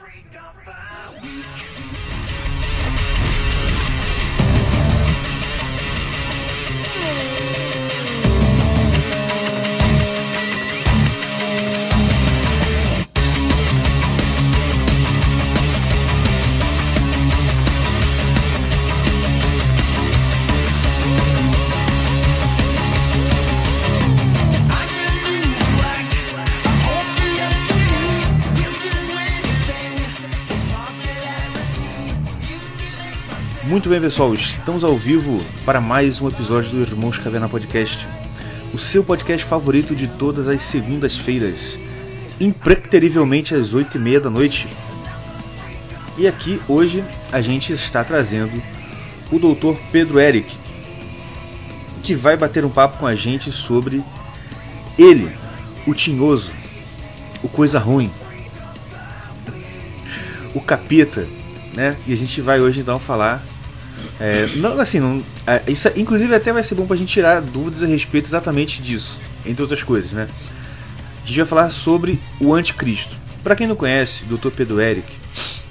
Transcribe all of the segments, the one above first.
freak of the week. Muito bem, pessoal, estamos ao vivo para mais um episódio do Irmãos Caverna Podcast, o seu podcast favorito de todas as segundas-feiras, impreterivelmente às oito e meia da noite. E aqui hoje a gente está trazendo o Dr. Pedro Eric, que vai bater um papo com a gente sobre ele, o tinhoso, o coisa ruim, o capeta, né? E a gente vai hoje então falar é, não, assim, não, é, isso, inclusive até vai ser bom pra gente tirar dúvidas a respeito exatamente disso, entre outras coisas, né? A gente vai falar sobre o anticristo. Para quem não conhece, Dr. Pedro Eric,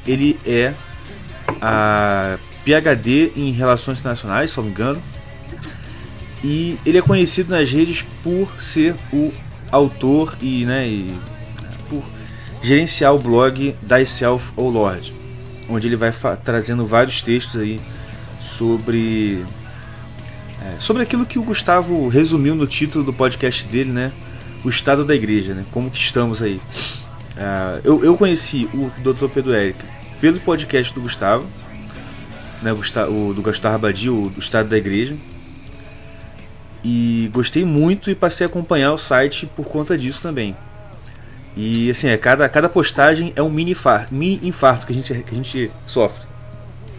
ele é a PhD em Relações Internacionais, se não me engano, e ele é conhecido nas redes por ser o autor e, né, e por gerenciar o blog Thyself, O Lord, onde ele vai trazendo vários textos aí sobre é, sobre aquilo que o Gustavo resumiu no título do podcast dele, né? O estado da igreja, né? Como que estamos aí? Uh, eu, eu conheci o Dr. Pedro Eric pelo podcast do Gustavo, né? O, do Gustavo Abadi, o do estado da igreja. E gostei muito e passei a acompanhar o site por conta disso também. E assim, é, cada, cada postagem é um mini infarto, mini infarto que, a gente, que a gente sofre.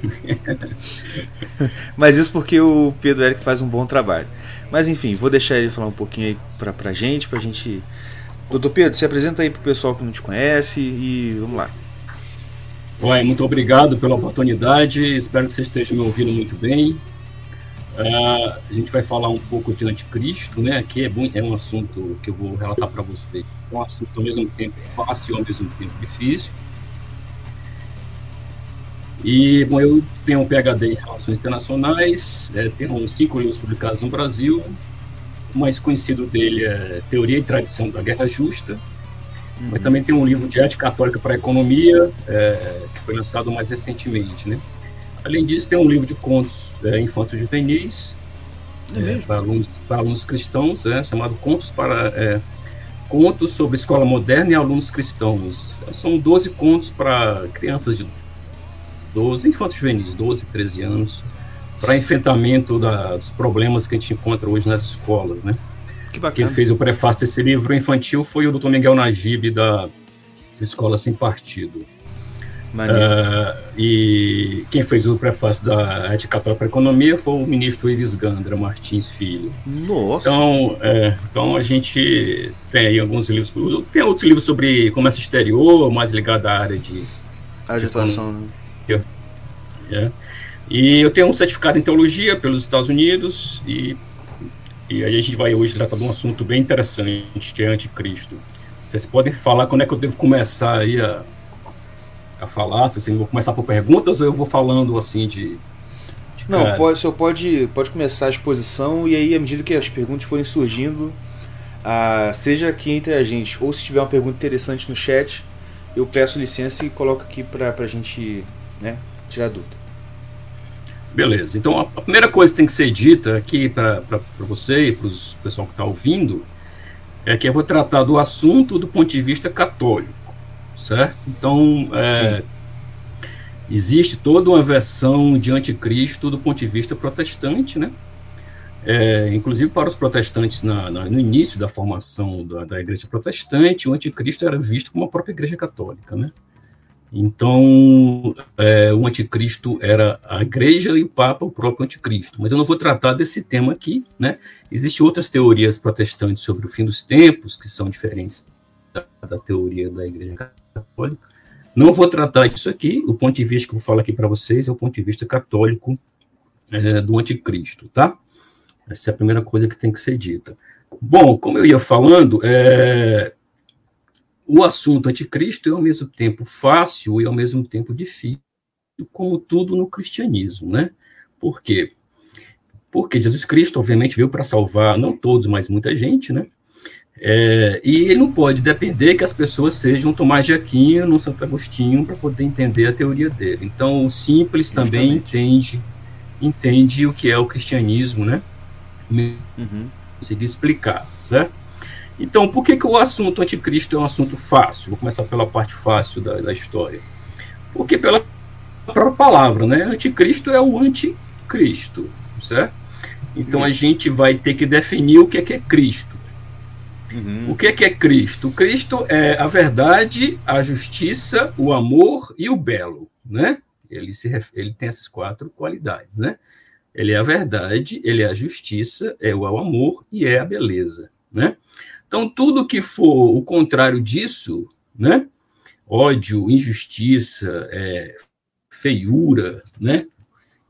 Mas isso porque o Pedro Eric faz um bom trabalho. Mas enfim, vou deixar ele falar um pouquinho aí pra, pra gente, pra gente. Doutor Pedro, se apresenta aí pro pessoal que não te conhece e vamos lá. Oi, muito obrigado pela oportunidade. Espero que você esteja me ouvindo muito bem. Uh, a gente vai falar um pouco de anticristo, né? Aqui é, bom, é um assunto que eu vou relatar para você. É um assunto ao mesmo tempo fácil e ao mesmo tempo difícil. E, bom, eu tenho um PhD em Relações Internacionais, é, tenho cinco livros publicados no Brasil. O mais conhecido dele é Teoria e Tradição da Guerra Justa. Uhum. Mas também tem um livro de Ética Católica para a Economia, é, que foi lançado mais recentemente, né? Além disso, tem um livro de contos é, infantos juvenis, é, para, alunos, para alunos cristãos, é, chamado Contos para é, Contos sobre Escola Moderna e Alunos Cristãos. São 12 contos para crianças de 12, infantos juvenis, 12, 13 anos, para enfrentamento dos problemas que a gente encontra hoje nas escolas, né? Que bacana. Quem fez o prefácio desse livro infantil foi o Dr. Miguel Najib, da Escola Sem Partido. Uh, e quem fez o prefácio da Ética Católica para a Economia foi o ministro Iris Gandra Martins Filho. Nossa! Então, é, então a gente tem aí alguns livros, tem outros livros sobre comércio exterior, mais ligado à área de agitação, né? É. E eu tenho um certificado em teologia pelos Estados Unidos e, e aí a gente vai hoje tratar de um assunto bem interessante, que é anticristo. Vocês podem falar quando é que eu devo começar aí a, a falar, se eu vou começar por perguntas ou eu vou falando assim de... de Não, pode, o senhor pode, pode começar a exposição e aí à medida que as perguntas forem surgindo, ah, seja aqui entre a gente ou se tiver uma pergunta interessante no chat, eu peço licença e coloco aqui para a gente né, tirar dúvida. Beleza. Então, a, primeira coisa que tem que ser dita aqui para você e para o pessoal que está ouvindo é que eu vou tratar do assunto do ponto de vista católico, certo? Então, é, existe toda uma versão de anticristo do ponto de vista protestante, né? É, inclusive para os protestantes na, na, no início da formação da, da igreja protestante, o anticristo era visto como a própria igreja católica, né? Então, é, o anticristo era a igreja e o papa, o próprio anticristo. Mas eu não vou tratar desse tema aqui, né? Existem outras teorias protestantes sobre o fim dos tempos, que são diferentes da, da teoria da igreja católica. Não vou tratar disso aqui. O ponto de vista que eu vou falar aqui para vocês é o ponto de vista católico é, do anticristo, tá? Essa é a primeira coisa que tem que ser dita. Bom, como eu ia falando, é, o assunto anticristo é ao mesmo tempo fácil e ao mesmo tempo difícil, como tudo no cristianismo, né? Por quê? Porque Jesus Cristo, obviamente, veio para salvar, não todos, mas muita gente, né? É, e ele não pode depender que as pessoas sejam Tomás de Aquino, no Santo Agostinho, para poder entender a teoria dele. Então, o simples Justamente. também entende, entende o que é o cristianismo, né? Uhum. Conseguir explicar, certo? Então, por que, que o assunto anticristo é um assunto fácil? Vou começar pela parte fácil da, da história. Porque pela própria palavra, né? Anticristo é o anticristo, certo? Então a gente vai ter que definir o que é que é Cristo. Uhum. O que é que é Cristo? Cristo é a verdade, a justiça, o amor e o belo, né? Ele, se, ele tem essas quatro qualidades, né? Ele é a verdade, ele é a justiça, é o amor e é a beleza, né? Então, tudo que for o contrário disso, né? Ódio, injustiça, é, feiura, né?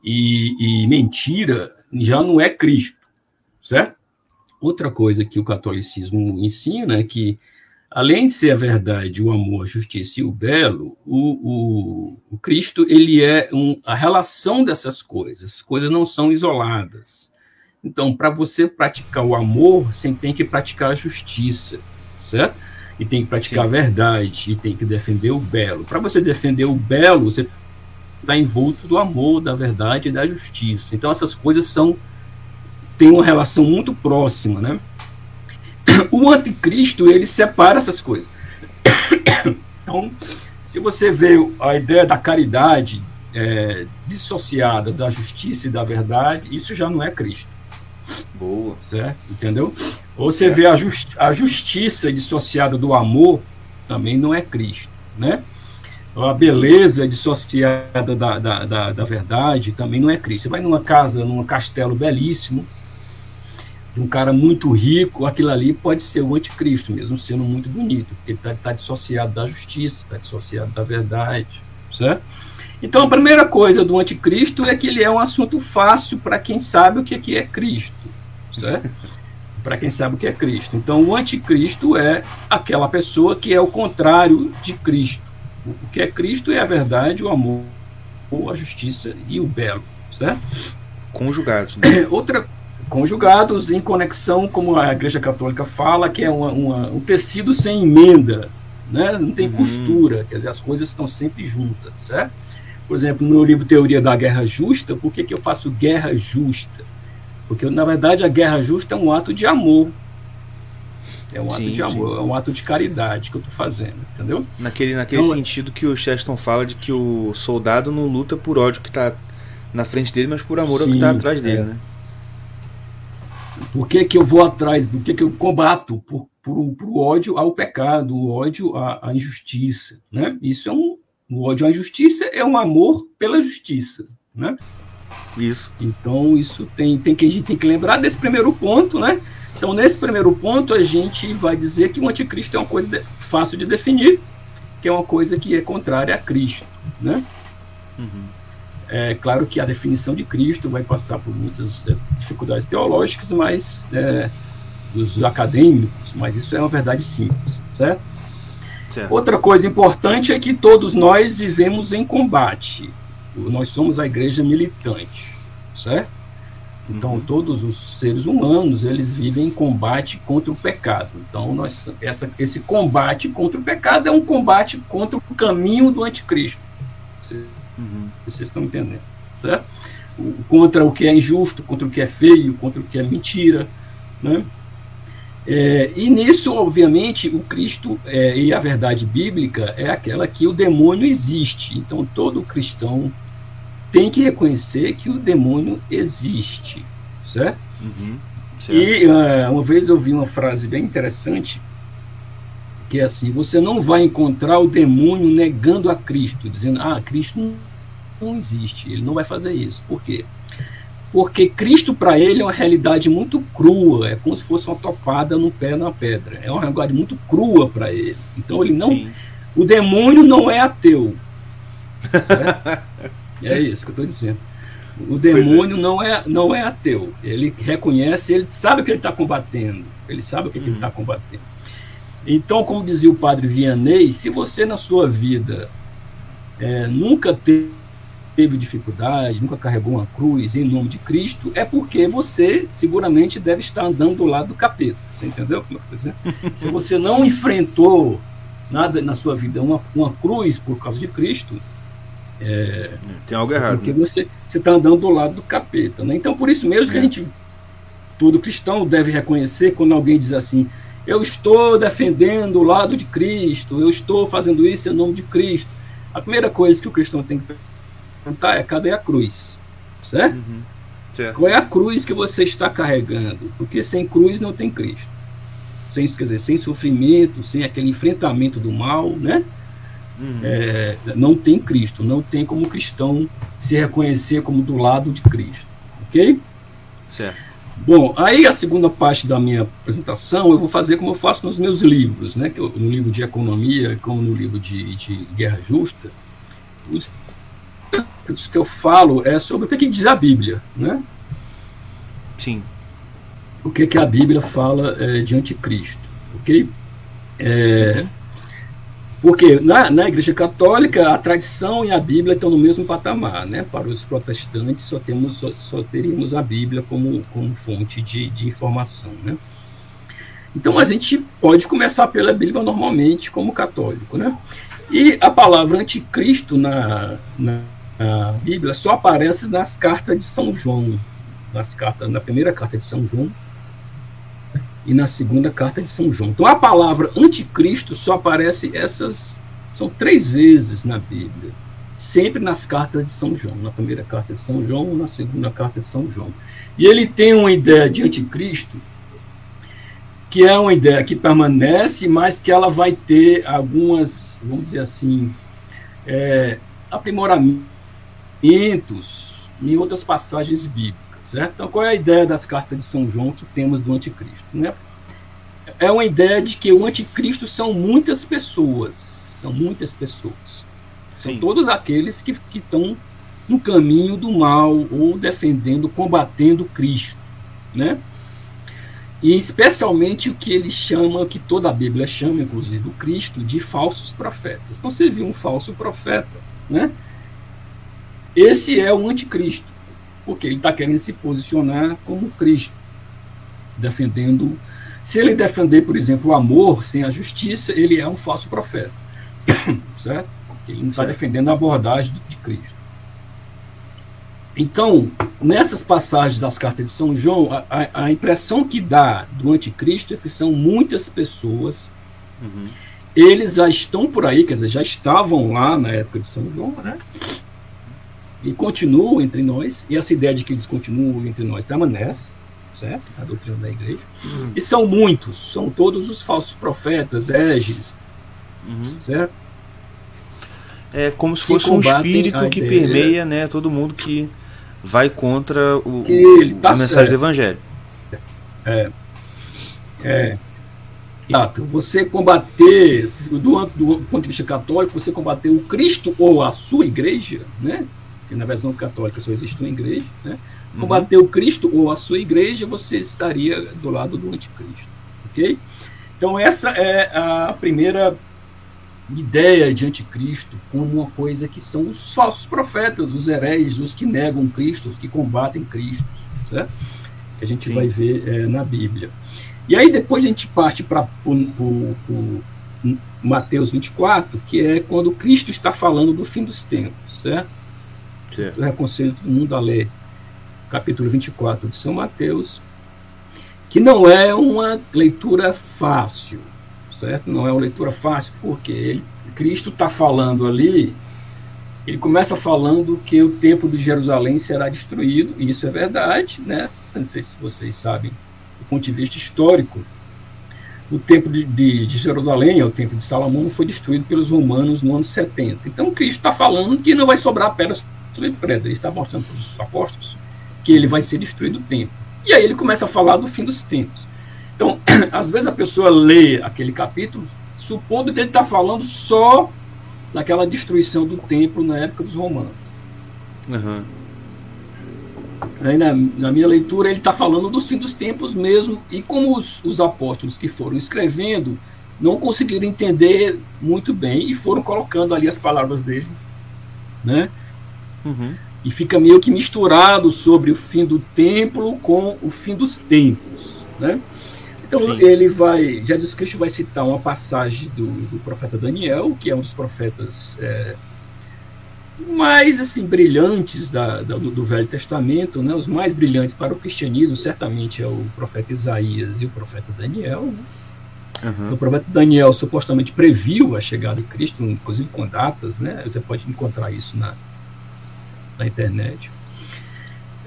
E, e mentira, já não é Cristo, certo? Outra coisa que o catolicismo ensina é que, além de ser a verdade, o amor, a justiça e o belo, o, o, o Cristo ele é um, a relação dessas coisas. As coisas não são isoladas. Então, para você praticar o amor, você tem que praticar a justiça, certo? E tem que praticar Sim. a verdade, e tem que defender o belo. Para você defender o belo, você está envolto do amor, da verdade e da justiça. Então, essas coisas são têm uma relação muito próxima, né? O anticristo, ele separa essas coisas. Então, se você vê a ideia da caridade é, dissociada da justiça e da verdade, isso já não é Cristo. Boa. Certo? Entendeu? Ou você vê a, justi a justiça dissociada do amor, também não é Cristo, né? A beleza dissociada da, da, da, da verdade também não é Cristo. Você vai numa casa, num castelo belíssimo, de um cara muito rico, aquilo ali pode ser o anticristo, mesmo sendo muito bonito, porque ele está tá dissociado da justiça, está dissociado da verdade, certo? Então, a primeira coisa do anticristo é que ele é um assunto fácil para quem sabe o que, que é Cristo, certo? para quem sabe o que é Cristo. Então, o anticristo é aquela pessoa que é o contrário de Cristo. O que é Cristo é a verdade, o amor, a justiça e o belo, certo? Conjugados. Né? Outra conjugados em conexão, como a Igreja Católica fala, que é uma, uma, um tecido sem emenda, né? não tem uhum. costura, quer dizer, as coisas estão sempre juntas, certo? Por exemplo, no meu livro Teoria da Guerra Justa, por que, que eu faço guerra justa? Porque, na verdade, a guerra justa é um ato de amor. É um sim, ato de amor, sim. é um ato de caridade que eu estou fazendo, entendeu? Naquele, naquele então, sentido que o Cheston fala de que o soldado não luta por ódio que está na frente dele, mas por amor sim, ao que está atrás dele, é. né? Por que, que eu vou atrás? Do que, que eu combato? Por, por, por ódio ao pecado, o ódio à, à injustiça. Né? Isso é um. O ódio à injustiça é um amor pela justiça. Né? Isso. Então, isso tem, tem que a gente tem que lembrar desse primeiro ponto, né? Então, nesse primeiro ponto, a gente vai dizer que o anticristo é uma coisa de, fácil de definir, que é uma coisa que é contrária a Cristo, né? Uhum. É claro que a definição de Cristo vai passar por muitas é, dificuldades teológicas, mas é, dos acadêmicos, mas isso é uma verdade simples, certo? Certo? Outra coisa importante é que todos nós vivemos em combate. Nós somos a igreja militante, certo? Então, uhum. todos os seres humanos, eles vivem em combate contra o pecado. Então, nós, essa, esse combate contra o pecado é um combate contra o caminho do anticristo. Uhum. Vocês estão entendendo, certo? Contra o que é injusto, contra o que é feio, contra o que é mentira, né? É, e nisso, obviamente, o Cristo é, e a verdade bíblica é aquela que o demônio existe. Então, todo cristão tem que reconhecer que o demônio existe, certo? Uhum, certo. E uh, uma vez eu vi uma frase bem interessante que é assim: você não vai encontrar o demônio negando a Cristo, dizendo, ah, Cristo não existe, ele não vai fazer isso. Por quê? Porque Cristo, para ele, é uma realidade muito crua, é como se fosse uma topada no pé na pedra. É uma realidade muito crua para ele. Então, ele não. Sim. O demônio não é ateu. É isso que eu estou dizendo. O demônio é. não, é, não é ateu. Ele reconhece, ele sabe o que ele está combatendo. Ele sabe o que, uhum. que ele está combatendo. Então, como dizia o padre Vianney, se você na sua vida é, nunca teve teve dificuldade, nunca carregou uma cruz em nome de Cristo, é porque você seguramente deve estar andando do lado do capeta. Você entendeu como eu dizer? Se você não enfrentou nada na sua vida, uma, uma cruz por causa de Cristo, é, tem algo errado. Porque né? você está andando do lado do capeta. Né? Então, por isso mesmo é. que a é. gente, todo cristão, deve reconhecer quando alguém diz assim: eu estou defendendo o lado de Cristo, eu estou fazendo isso em nome de Cristo. A primeira coisa que o cristão tem que perguntar é: cadê a cruz? Certo? Uhum. certo? Qual é a cruz que você está carregando? Porque sem cruz não tem Cristo. Sem, quer dizer, sem sofrimento, sem aquele enfrentamento do mal, né? Uhum. É, não tem Cristo, não tem como cristão se reconhecer como do lado de Cristo, ok? Certo. Bom, aí a segunda parte da minha apresentação eu vou fazer como eu faço nos meus livros, né? No livro de economia, como no livro de, de guerra justa, os que eu falo é sobre o que, que diz a Bíblia, né? Sim. O que, que a Bíblia fala é, de anticristo, ok? É, porque na, na Igreja Católica a tradição e a Bíblia estão no mesmo patamar, né? Para os protestantes só temos só, só teríamos a Bíblia como, como fonte de, de informação, né? Então a gente pode começar pela Bíblia normalmente como católico, né? E a palavra anticristo na, na a Bíblia só aparece nas cartas de São João, nas cartas, na primeira carta de São João e na segunda carta de São João. Então a palavra anticristo só aparece essas são três vezes na Bíblia, sempre nas cartas de São João, na primeira carta de São João, na segunda carta de São João. E ele tem uma ideia de anticristo que é uma ideia que permanece, mas que ela vai ter algumas, vamos dizer assim, é, aprimoramento em outras passagens bíblicas, certo? Então, qual é a ideia das cartas de São João que temos do anticristo? Né? É uma ideia de que o anticristo são muitas pessoas, são muitas pessoas. São Sim. todos aqueles que, que estão no caminho do mal ou defendendo, combatendo Cristo, né? E especialmente o que ele chama, que toda a Bíblia chama, inclusive o Cristo, de falsos profetas. Então você viu um falso profeta, né? Esse é o anticristo, porque ele está querendo se posicionar como Cristo, defendendo. Se ele defender, por exemplo, o amor sem a justiça, ele é um falso profeta, certo? Ele não está defendendo a abordagem de Cristo. Então, nessas passagens das cartas de São João, a, a impressão que dá do anticristo é que são muitas pessoas. Uhum. Eles já estão por aí, quer dizer, já estavam lá na época de São João, né? E continuam entre nós, e essa ideia de que eles continuam entre nós permanece, certo? A doutrina da igreja. Uhum. E são muitos, são todos os falsos profetas, égides, uhum. certo? É como se fosse um espírito que permeia né, todo mundo que vai contra o, tá a mensagem certo. do evangelho. É. É. Exato. Você combater, do, do ponto de vista católico, você combater o Cristo ou a sua igreja, né? Que na versão católica só existe uma igreja, né? Uhum. combater o Cristo ou a sua igreja, você estaria do lado do anticristo. Ok? Então, essa é a primeira ideia de anticristo como uma coisa que são os falsos profetas, os hereges, os que negam Cristo, os que combatem Cristo, certo? que a gente Sim. vai ver é, na Bíblia. E aí depois a gente parte para Mateus 24, que é quando Cristo está falando do fim dos tempos, certo? Certo. Eu aconselho todo mundo a ler capítulo 24 de São Mateus, que não é uma leitura fácil, certo? Não é uma leitura fácil, porque ele, Cristo está falando ali, ele começa falando que o templo de Jerusalém será destruído, e isso é verdade, né? Não sei se vocês sabem, do ponto de vista histórico, o templo de, de, de Jerusalém, o templo de Salomão, foi destruído pelos romanos no ano 70. Então Cristo está falando que não vai sobrar pedras ele está mostrando para os apóstolos que ele vai ser destruído o tempo. E aí ele começa a falar do fim dos tempos. Então, às vezes a pessoa lê aquele capítulo supondo que ele está falando só daquela destruição do templo na época dos romanos. Uhum. Aí na, na, minha leitura ele está falando dos fim dos tempos mesmo, e como os, os apóstolos que foram escrevendo não conseguiram entender muito bem e foram colocando ali as palavras dele, né? Uhum. E fica meio que misturado sobre o fim do templo com o fim dos tempos, né? Então Sim. ele vai, Jesus Cristo vai citar uma passagem do, do profeta Daniel, que é um dos profetas é, mais assim brilhantes da, da, do, do, Velho Testamento, né? Os mais brilhantes para o cristianismo certamente é o profeta Isaías e o profeta Daniel. Né? Uhum. O profeta Daniel supostamente previu a chegada de Cristo, inclusive com datas, né? Você pode encontrar isso na, na internet.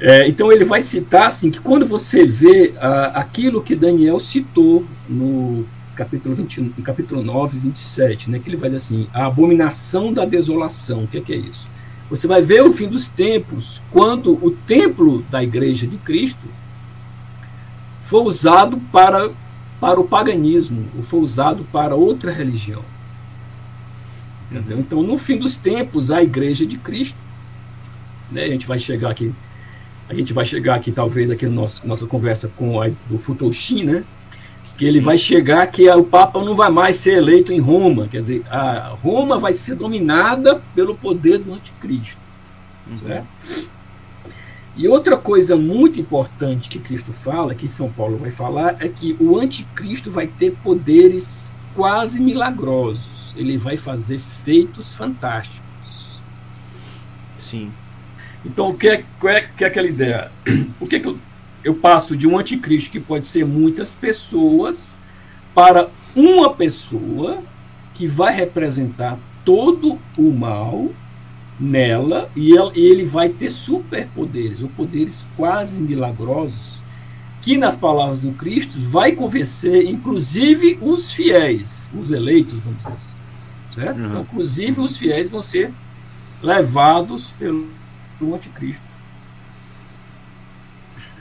É, então ele vai citar assim que quando você vê a, aquilo que Daniel citou no capítulo 21, no capítulo 9, 27, né, que ele vai dizer assim, a abominação da desolação, o que é, que é isso? Você vai ver o fim dos tempos, quando o templo da igreja de Cristo foi usado para para o paganismo, ou foi usado para outra religião. Entendeu? Então, no fim dos tempos, a igreja de Cristo, né, a gente vai chegar aqui, a gente vai chegar aqui talvez aqui na nossa, nossa conversa com a, do Futoshi, né, que ele Sim. vai chegar que o Papa não vai mais ser eleito em Roma, quer dizer, a Roma vai ser dominada pelo poder do anticristo. Uhum. Certo? E outra coisa muito importante que Cristo fala, que São Paulo vai falar, é que o anticristo vai ter poderes quase milagrosos. Ele vai fazer feitos fantásticos. Sim. Então, o que é, é, que é aquela ideia? O que, é que eu, eu passo de um anticristo que pode ser muitas pessoas para uma pessoa que vai representar todo o mal nela e ele vai ter superpoderes, ou poderes quase milagrosos, que nas palavras do Cristo vai convencer inclusive os fiéis, os eleitos, vamos dizer assim. Certo? Uhum. Então, inclusive os fiéis vão ser levados pelo, pelo anticristo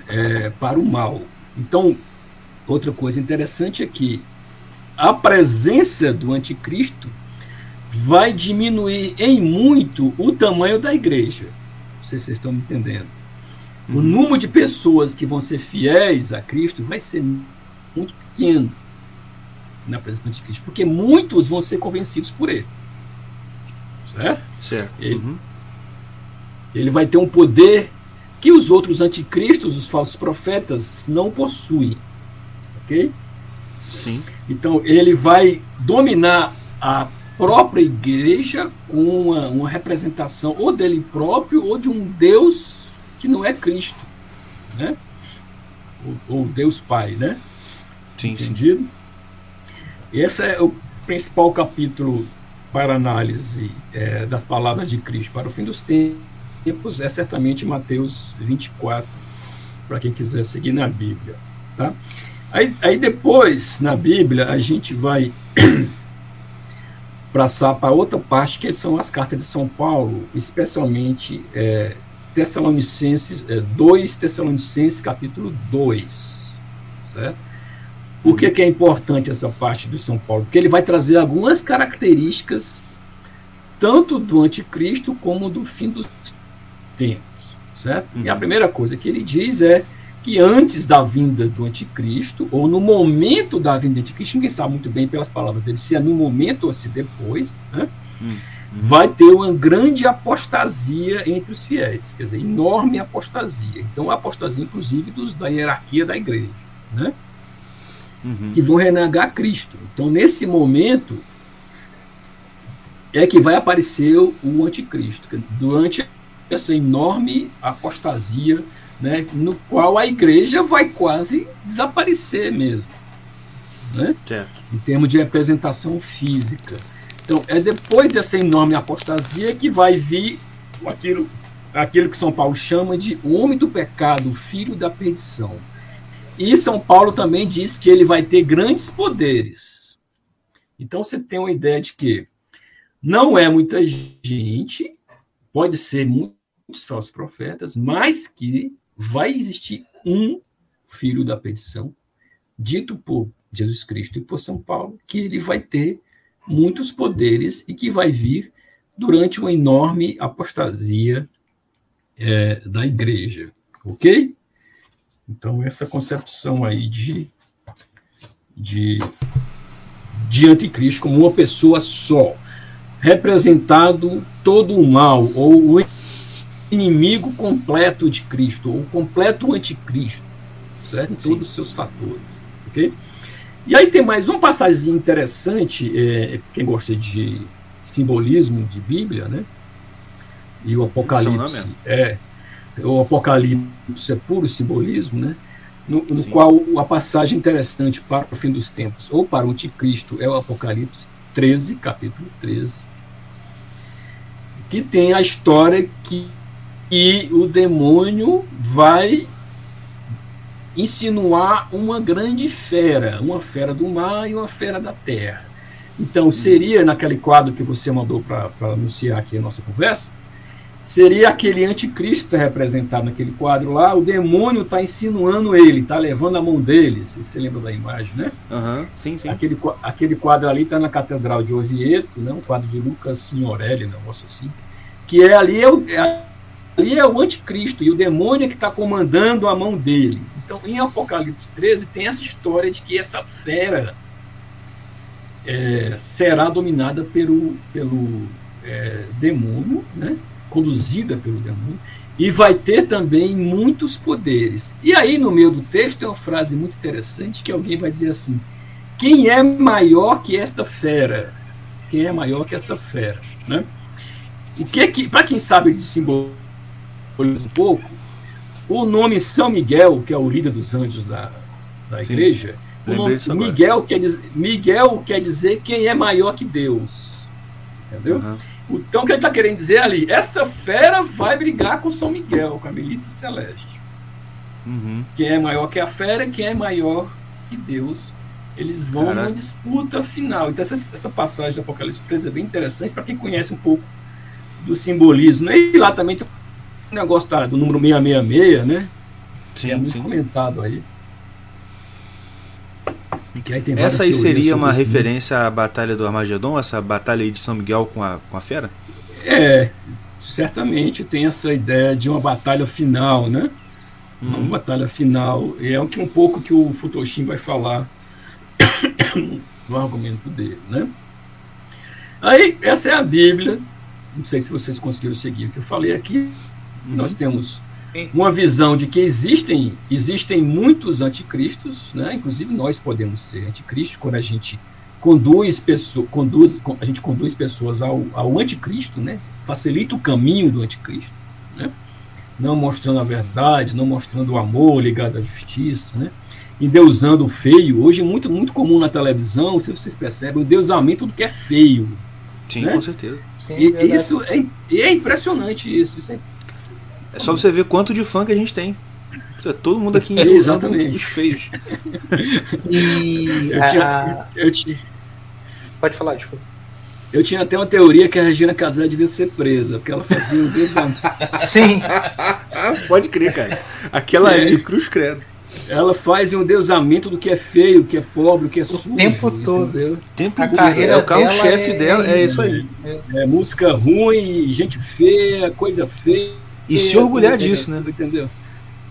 é, para o mal. Então, outra coisa interessante é que a presença do anticristo vai diminuir em muito o tamanho da igreja. Não sei se vocês estão me entendendo. O uhum. número de pessoas que vão ser fiéis a Cristo vai ser muito pequeno na presença de Cristo, porque muitos vão ser convencidos por ele. Certo? Certo. Ele, uhum. Ele vai ter um poder que os outros anticristos, os falsos profetas, não possuem. Ok? Sim. Então, ele vai dominar a própria igreja com uma, uma, representação ou dele próprio ou de um Deus que não é Cristo, né? Ou, ou Deus Pai, né? Sim, Entendido? Sim. Esse é o principal capítulo para análise é, das palavras de Cristo para o fim dos tempos é certamente Mateus 24, para quem quiser seguir na Bíblia, tá? Aí, aí depois, na Bíblia, a gente vai passar para outra parte, que são as cartas de São Paulo, especialmente é, Tessalonicenses, é, 2 Tessalonicenses, capítulo 2. Né? Por que, que é importante essa parte do São Paulo? Porque ele vai trazer algumas características, tanto do anticristo como do fim dos tempos. Certo? E a uhum. primeira coisa que ele diz é que antes da vinda do anticristo, ou no momento da vinda do anticristo, ninguém sabe muito bem pelas palavras dele se é no momento ou se depois, né? hum, hum. vai ter uma grande apostasia entre os fiéis, quer dizer, enorme apostasia. Então, apostasia, inclusive, dos, da hierarquia da igreja, né? Uhum. que vão renegar Cristo. Então, nesse momento, é que vai aparecer o anticristo, durante essa enorme apostasia né, no qual a igreja vai quase desaparecer mesmo, né? em termos de representação física. Então, é depois dessa enorme apostasia que vai vir aquilo, aquilo que São Paulo chama de homem do pecado, filho da perdição. E São Paulo também diz que ele vai ter grandes poderes. Então, você tem uma ideia de que não é muita gente, pode ser muitos falsos profetas, mas que vai existir um filho da petição, dito por Jesus Cristo e por São Paulo, que ele vai ter muitos poderes e que vai vir durante uma enorme apostasia é, da igreja. Ok? Então, essa concepção aí de, de, de anticristo como uma pessoa só, representado todo o mal, ou o inimigo completo de Cristo, ou o completo anticristo, certo? em todos os seus fatores. ok? E aí tem mais uma passagem interessante, é, quem gosta de simbolismo de Bíblia, né? E o Apocalipse é o Apocalipse é puro simbolismo, né? No, no qual a passagem interessante para o fim dos tempos ou para o anticristo é o Apocalipse 13, capítulo 13, que tem a história que, que o demônio vai insinuar uma grande fera, uma fera do mar e uma fera da terra. Então, seria naquele quadro que você mandou para anunciar aqui a nossa conversa, seria aquele anticristo que está representado naquele quadro lá, o demônio está insinuando ele, está levando a mão dele. Se você lembra da imagem, né? Uhum, sim, sim. Aquele, aquele quadro ali está na Catedral de Oviedo, né? um quadro de Lucas Signorelli, negócio assim. Que é ali é o, é, ali é o anticristo, e o demônio é que está comandando a mão dele. Então, em Apocalipse 13, tem essa história de que essa fera é, será dominada pelo, pelo é, demônio, né? conduzida pelo demônio, e vai ter também muitos poderes. E aí, no meio do texto, tem uma frase muito interessante que alguém vai dizer assim: Quem é maior que esta fera? Quem é maior que essa fera? Né? O que que, para quem sabe de simbolismo um pouco, o nome São Miguel, que é o líder dos anjos da, da igreja, o nome Miguel quer, dizer, Miguel quer dizer quem é maior que Deus. Entendeu? Uhum. Então, o que ele está querendo dizer ali? Essa fera vai brigar com São Miguel, com a milícia celeste. Uhum. Quem é maior que a fera, quem é maior que Deus. Eles vão Caraca. numa disputa final. Então, essa, essa passagem do Apocalipse 13 é bem interessante para quem conhece um pouco do simbolismo. E lá também tem o negócio tá, do número 666, né? Sim, é muito sim. comentado aí. Aí essa aí seria uma referência à Batalha do Armagedon, essa batalha de São Miguel com a, com a fera? É, certamente tem essa ideia de uma batalha final, né? Uma uhum. batalha final. É o que um pouco que o Futoshin vai falar no argumento dele, né? Aí, essa é a Bíblia. Não sei se vocês conseguiram seguir o que eu falei aqui. Uhum. Nós temos uma visão de que existem existem muitos anticristos, né? Inclusive nós podemos ser anticristos quando a gente conduz pessoas, conduz, a gente conduz pessoas ao, ao anticristo, né? Facilita o caminho do anticristo, né? Não mostrando a verdade, não mostrando o amor ligado à justiça, né? Endeusando o feio. Hoje é muito, muito comum na televisão, se vocês percebem, o endeusamento do que é feio. Sim, né? com certeza. Sim, e, isso é, é impressionante isso. Isso é é só você ver quanto de fã que a gente tem. Todo mundo aqui é, Exatamente. os feios. E eu tinha, eu tinha, Pode falar, desculpa. Eu tinha até uma teoria que a Regina Casé devia ser presa, porque ela fazia um desamor. Sim. Pode crer, cara. Aquela é. de cruz credo. Ela faz um deusamento do que é feio, do que é pobre, do que é sujo. O tempo todo. Tempo a carreira é o carro-chefe é, dela, é, isso aí. É, é, música ruim, gente feia, coisa feia. E se orgulhar disso, né? Entendeu?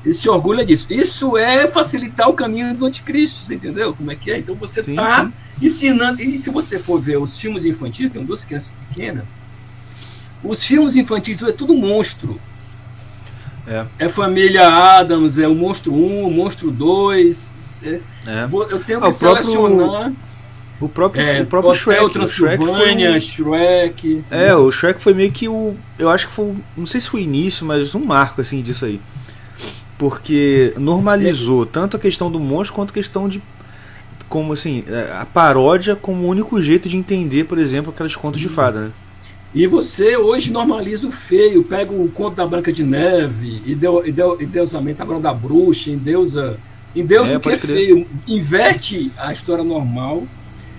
E se orgulha disso. Isso é facilitar o caminho do anticristo, você entendeu? Como é que é? Então você está ensinando. E se você for ver os filmes infantis, tem duas crianças pequenas, os filmes infantis é tudo monstro. É. é família Adams, é o monstro 1, o monstro 2. É. É. Eu tenho que ah, selecionar. Próprio o próprio, é, o próprio Shrek. O Shrek foi, Shrek. É, o Shrek foi meio que o. Eu acho que foi. Não sei se foi o início, mas um marco assim disso aí. Porque normalizou é. tanto a questão do monstro quanto a questão de. Como assim, é, a paródia como o único jeito de entender, por exemplo, aquelas contos de fada, né? E você hoje normaliza o feio, pega o conto da Branca de Neve, e, deu, e, deu, e deusamento agora da bruxa, em deusa, em Deus é, o que é crer. feio, inverte a história normal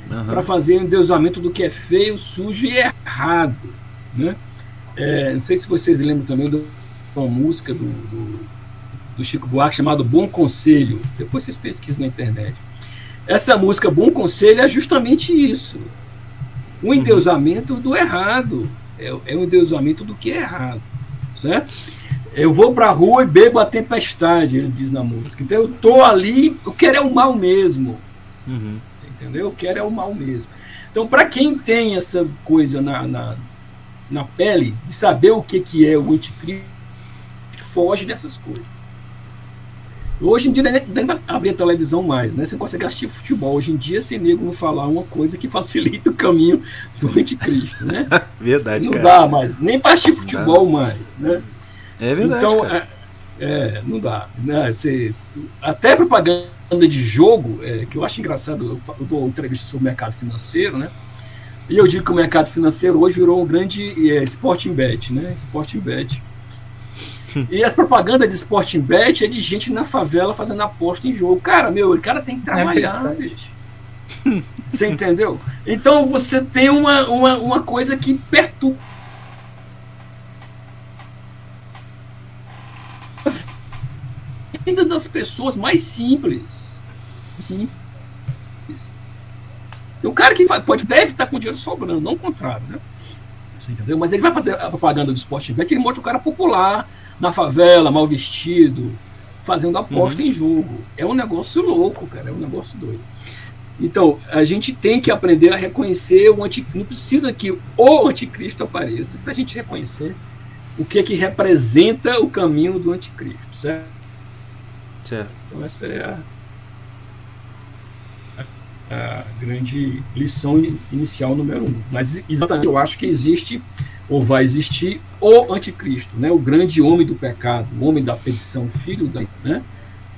uhum. para fazer um endeusamento do que é feio, sujo e errado. Né? É, não sei se vocês lembram também de uma música do, do, do Chico Buarque chamado Bom Conselho. Depois vocês pesquisam na internet. Essa música Bom Conselho é justamente isso. O uhum. endeusamento do errado. É, é o endeusamento do que é errado. Certo? Eu vou para a rua e bebo a tempestade, ele diz na música. Então eu tô ali, eu quero é o mal mesmo. Uhum entendeu? Eu quero é o mal mesmo. Então, para quem tem essa coisa na, na, na, pele, de saber o que, que é o anticristo, foge dessas coisas. Hoje em dia, nem abrir a televisão mais, né? Você não consegue assistir futebol. Hoje em dia, sem nego não falar uma coisa que facilita o caminho do anticristo, né? Verdade, Não cara. dá mais, nem para assistir futebol mais, né? É verdade, então. É, é, não dá. Né? Você, até propaganda de jogo, é, que eu acho engraçado, eu, dou entrevista sobre o mercado financeiro, né? E eu digo que o mercado financeiro hoje virou um grande é, Sporting Bet, né? Sporting Bet. E as propagandas de Sporting Bet é de gente na favela fazendo aposta em jogo. Cara, meu, o cara tem que trabalhar, É. Você entendeu? Então você tem uma, uma, uma coisa que perturba ainda das pessoas mais simples. Tem um cara que vai- pode, deve estar com dinheiro sobrando, não o contrário, né? Você entendeu? Mas ele vai fazer a propaganda do Sport Bet, ele mostra o cara popular, na favela, mal vestido, fazendo aposta em jogo. É um negócio louco, cara, é um negócio doido. Então, a gente tem que aprender a reconhecer o anticristo. Não precisa que o anticristo apareça para a gente reconhecer o que é que representa o caminho do anticristo, certo? Certo. Então essa é a, a, grande lição in- inicial número um. Mas exatamente eu acho que existe ou vai existir o anticristo, né? O grande homem do pecado, o homem da perdição, filho da, né?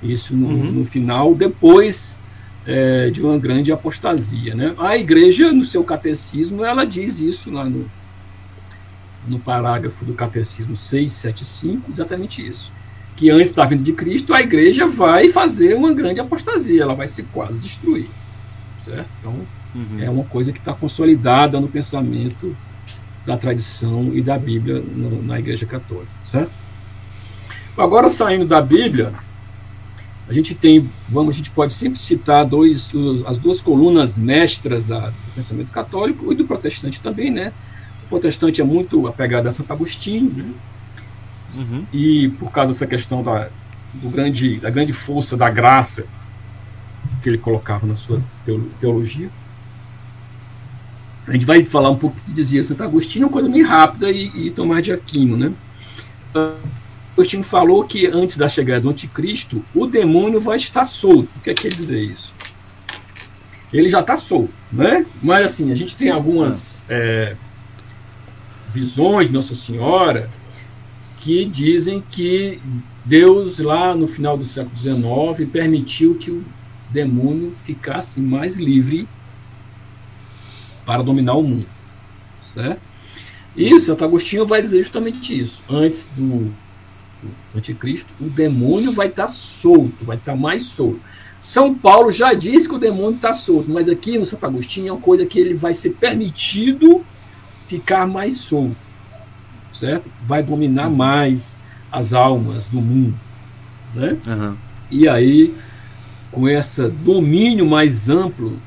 Isso no, Uhum. no final, depois é, de uma grande apostasia, né? A igreja no seu catecismo ela diz isso lá no no parágrafo do catecismo 675, exatamente isso que antes da vinda de Cristo, a igreja vai fazer uma grande apostasia, ela vai se quase destruir. Certo? Então, Uhum. é uma coisa que está consolidada no pensamento da tradição e da Bíblia no- na Igreja Católica. Certo? Agora, saindo da Bíblia, a gente tem, vamos, a gente pode sempre citar dois, as duas colunas mestras da- do pensamento católico e do protestante também, né? O protestante é muito apegado a Santo Agostinho, né? Uhum. e por causa dessa questão da, do grande, da grande força da graça que ele colocava na sua teo- teologia. A gente vai falar um pouco que dizia Santo Agostinho, uma coisa meio rápida, e, e Tomás de Aquino. Né? Agostinho falou que antes da chegada do anticristo, o demônio vai estar solto. O que é que quer dizer isso? Ele já está solto, né? Mas assim, a gente tem algumas é, visões de Nossa Senhora que dizem que Deus, lá no final do século XIX, permitiu que o demônio ficasse mais livre para dominar o mundo. Certo? E Santo Agostinho vai dizer justamente isso. Antes do, do anticristo, o demônio vai estar solto, vai estar mais solto. São Paulo já disse que o demônio está solto, mas aqui no Santo Agostinho é uma coisa que ele vai ser permitido ficar mais solto certo? Vai dominar mais as almas do mundo, né? Uhum. E aí, com esse domínio mais amplo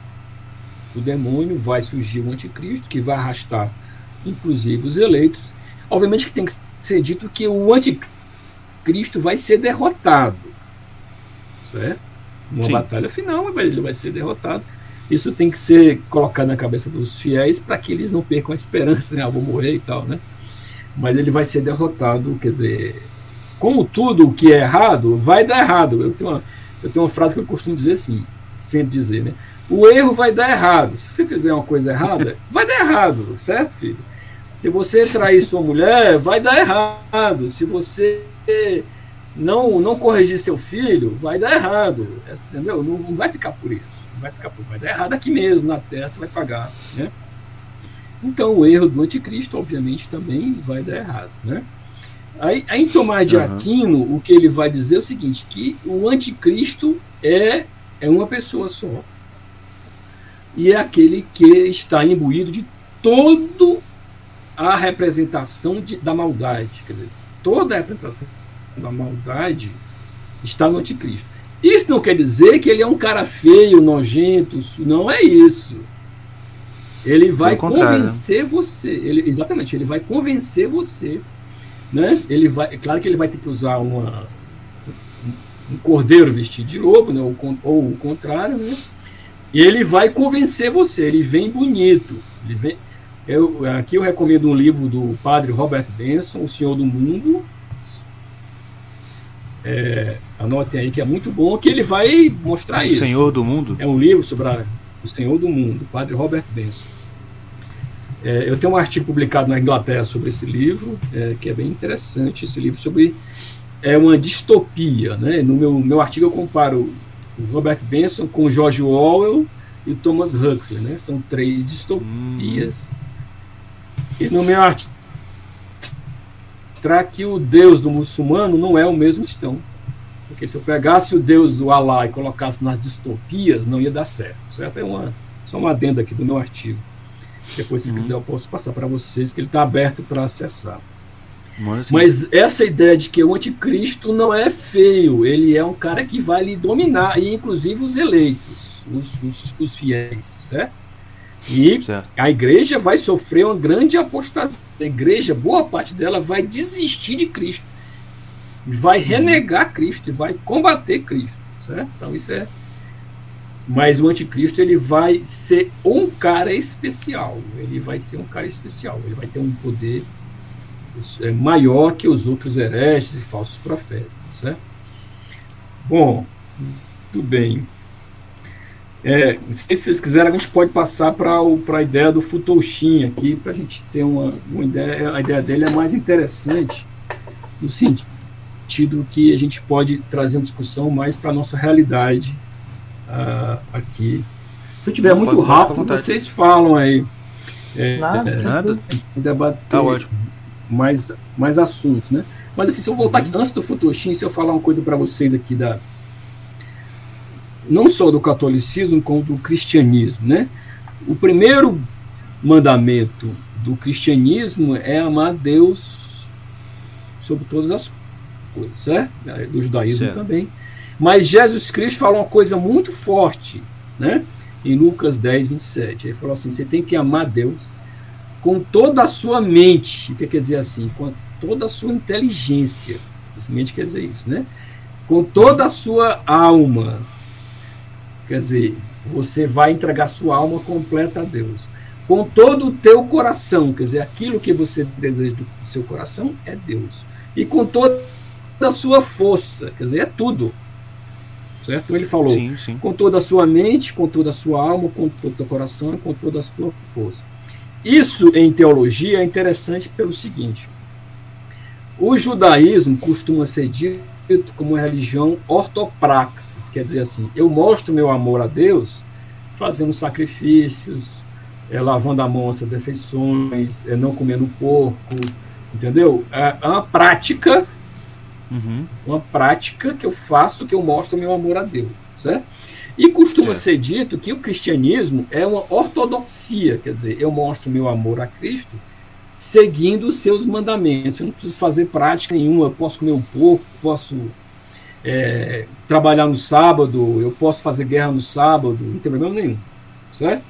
do demônio, vai surgir o anticristo, que vai arrastar, inclusive, os eleitos. Obviamente que tem que ser dito que o anticristo vai ser derrotado, certo? Numa Sim. batalha final, mas ele vai ser derrotado. Isso tem que ser colocado na cabeça dos fiéis para que eles não percam a esperança, né? Ah, vou morrer e tal, né? Mas ele vai ser derrotado, quer dizer, como tudo o que é errado, vai dar errado. Eu tenho uma, eu tenho uma frase que eu costumo dizer assim, sempre dizer, né? O erro vai dar errado. Se você fizer uma coisa errada, vai dar errado, certo, filho? Se você trair sua mulher, vai dar errado. Se você não não corrigir seu filho, vai dar errado. Entendeu? Não, não vai ficar por isso. Não vai ficar por vai dar errado aqui mesmo, na terra você vai pagar, né? Então o erro do anticristo, obviamente, também vai dar errado, né? Aí, aí em Tomás de Uhum. Aquino, o que ele vai dizer é o seguinte, que o anticristo é, é uma pessoa só. E é aquele que está imbuído de todo a representação de, da maldade. Quer dizer, toda a representação da maldade está no anticristo. Isso não quer dizer que ele é um cara feio, nojento, não é isso. Ele vai convencer você. Ele, exatamente, ele vai convencer você. Né? Ele vai, é claro que ele vai ter que usar uma, um cordeiro vestido de lobo, né? ou, ou o contrário, né? E ele vai convencer você, ele vem bonito. Ele vem, eu, aqui eu recomendo um livro do padre Robert Benson, O Senhor do Mundo. É, anotem aí que é muito bom, que ele vai mostrar o isso. O Senhor do Mundo? É um livro sobre a, o Senhor do Mundo, padre Robert Benson. É, eu tenho um artigo publicado na Inglaterra sobre esse livro, é, que é bem interessante. Esse livro sobre é uma distopia, né? No meu, meu artigo eu comparo o Robert Benson com George Orwell e Thomas Huxley, né? São três distopias. Hum. E no meu artigo mostrar que o Deus do muçulmano não é o mesmo cristão. Porque se eu pegasse o Deus do Alá e colocasse nas distopias, não ia dar certo. Certo? É uma, só uma adenda aqui do meu artigo. Depois, se uhum. quiser, eu posso passar para vocês, que ele está aberto para acessar. Mas, Mas essa ideia de que o anticristo não é feio, ele é um cara que vai lhe dominar, e inclusive os eleitos, os, os, os fiéis, certo? E certo. a igreja vai sofrer uma grande apostasia. A igreja, boa parte dela, vai desistir de Cristo, vai uhum. renegar Cristo e vai combater Cristo, certo? Então isso é mas o anticristo ele vai ser um cara especial. Ele vai ser um cara especial. Ele vai ter um poder é, maior que os outros hereges e falsos profetas. Certo? Bom, tudo bem. É, se vocês quiserem, a gente pode passar para a ideia do Futoshin aqui, para a gente ter uma, uma ideia. A ideia dele é mais interessante, no sentido que a gente pode trazer uma discussão mais para a nossa realidade uh, aqui. Se eu tiver muito pode, rápido, vocês falam aí. É, nada, é, nada. Debater tá ótimo. Mais, mais assuntos, né? Mas assim, se eu voltar aqui, antes do Futuoshin, se eu falar uma coisa para vocês aqui da não só do catolicismo, como do cristianismo, né? O primeiro mandamento do cristianismo é amar Deus sobre todas as coisas, certo? Do judaísmo certo. também. Mas Jesus Cristo falou uma coisa muito forte, né? Em Lucas 10, 27. Ele falou assim: você tem que amar Deus com toda a sua mente. O que quer dizer assim? Com toda a sua inteligência. Essa mente quer dizer isso, né? Com toda a sua alma. Quer dizer, você vai entregar sua alma completa a Deus. Com todo o teu coração, quer dizer, aquilo que você deseja do seu coração é Deus. E com toda a sua força, quer dizer, é tudo certo? Então ele falou sim, sim. com toda a sua mente, com toda a sua alma, com todo o teu coração com toda a sua força. Isso em teologia é interessante pelo seguinte: o judaísmo costuma ser dito como uma religião ortopraxis, quer dizer assim, eu mostro meu amor a Deus fazendo sacrifícios, é, lavando a mão essas refeições, é, não comendo porco, entendeu? É, é uma prática Uhum. Uma prática que eu faço, que eu mostro meu amor a Deus. Certo? E costuma certo. ser dito que o cristianismo é uma ortodoxia, quer dizer, eu mostro meu amor a Cristo seguindo os seus mandamentos. Eu não preciso fazer prática nenhuma, eu posso comer um pouco, posso é, trabalhar no sábado, eu posso fazer guerra no sábado, não tem problema nenhum. Certo?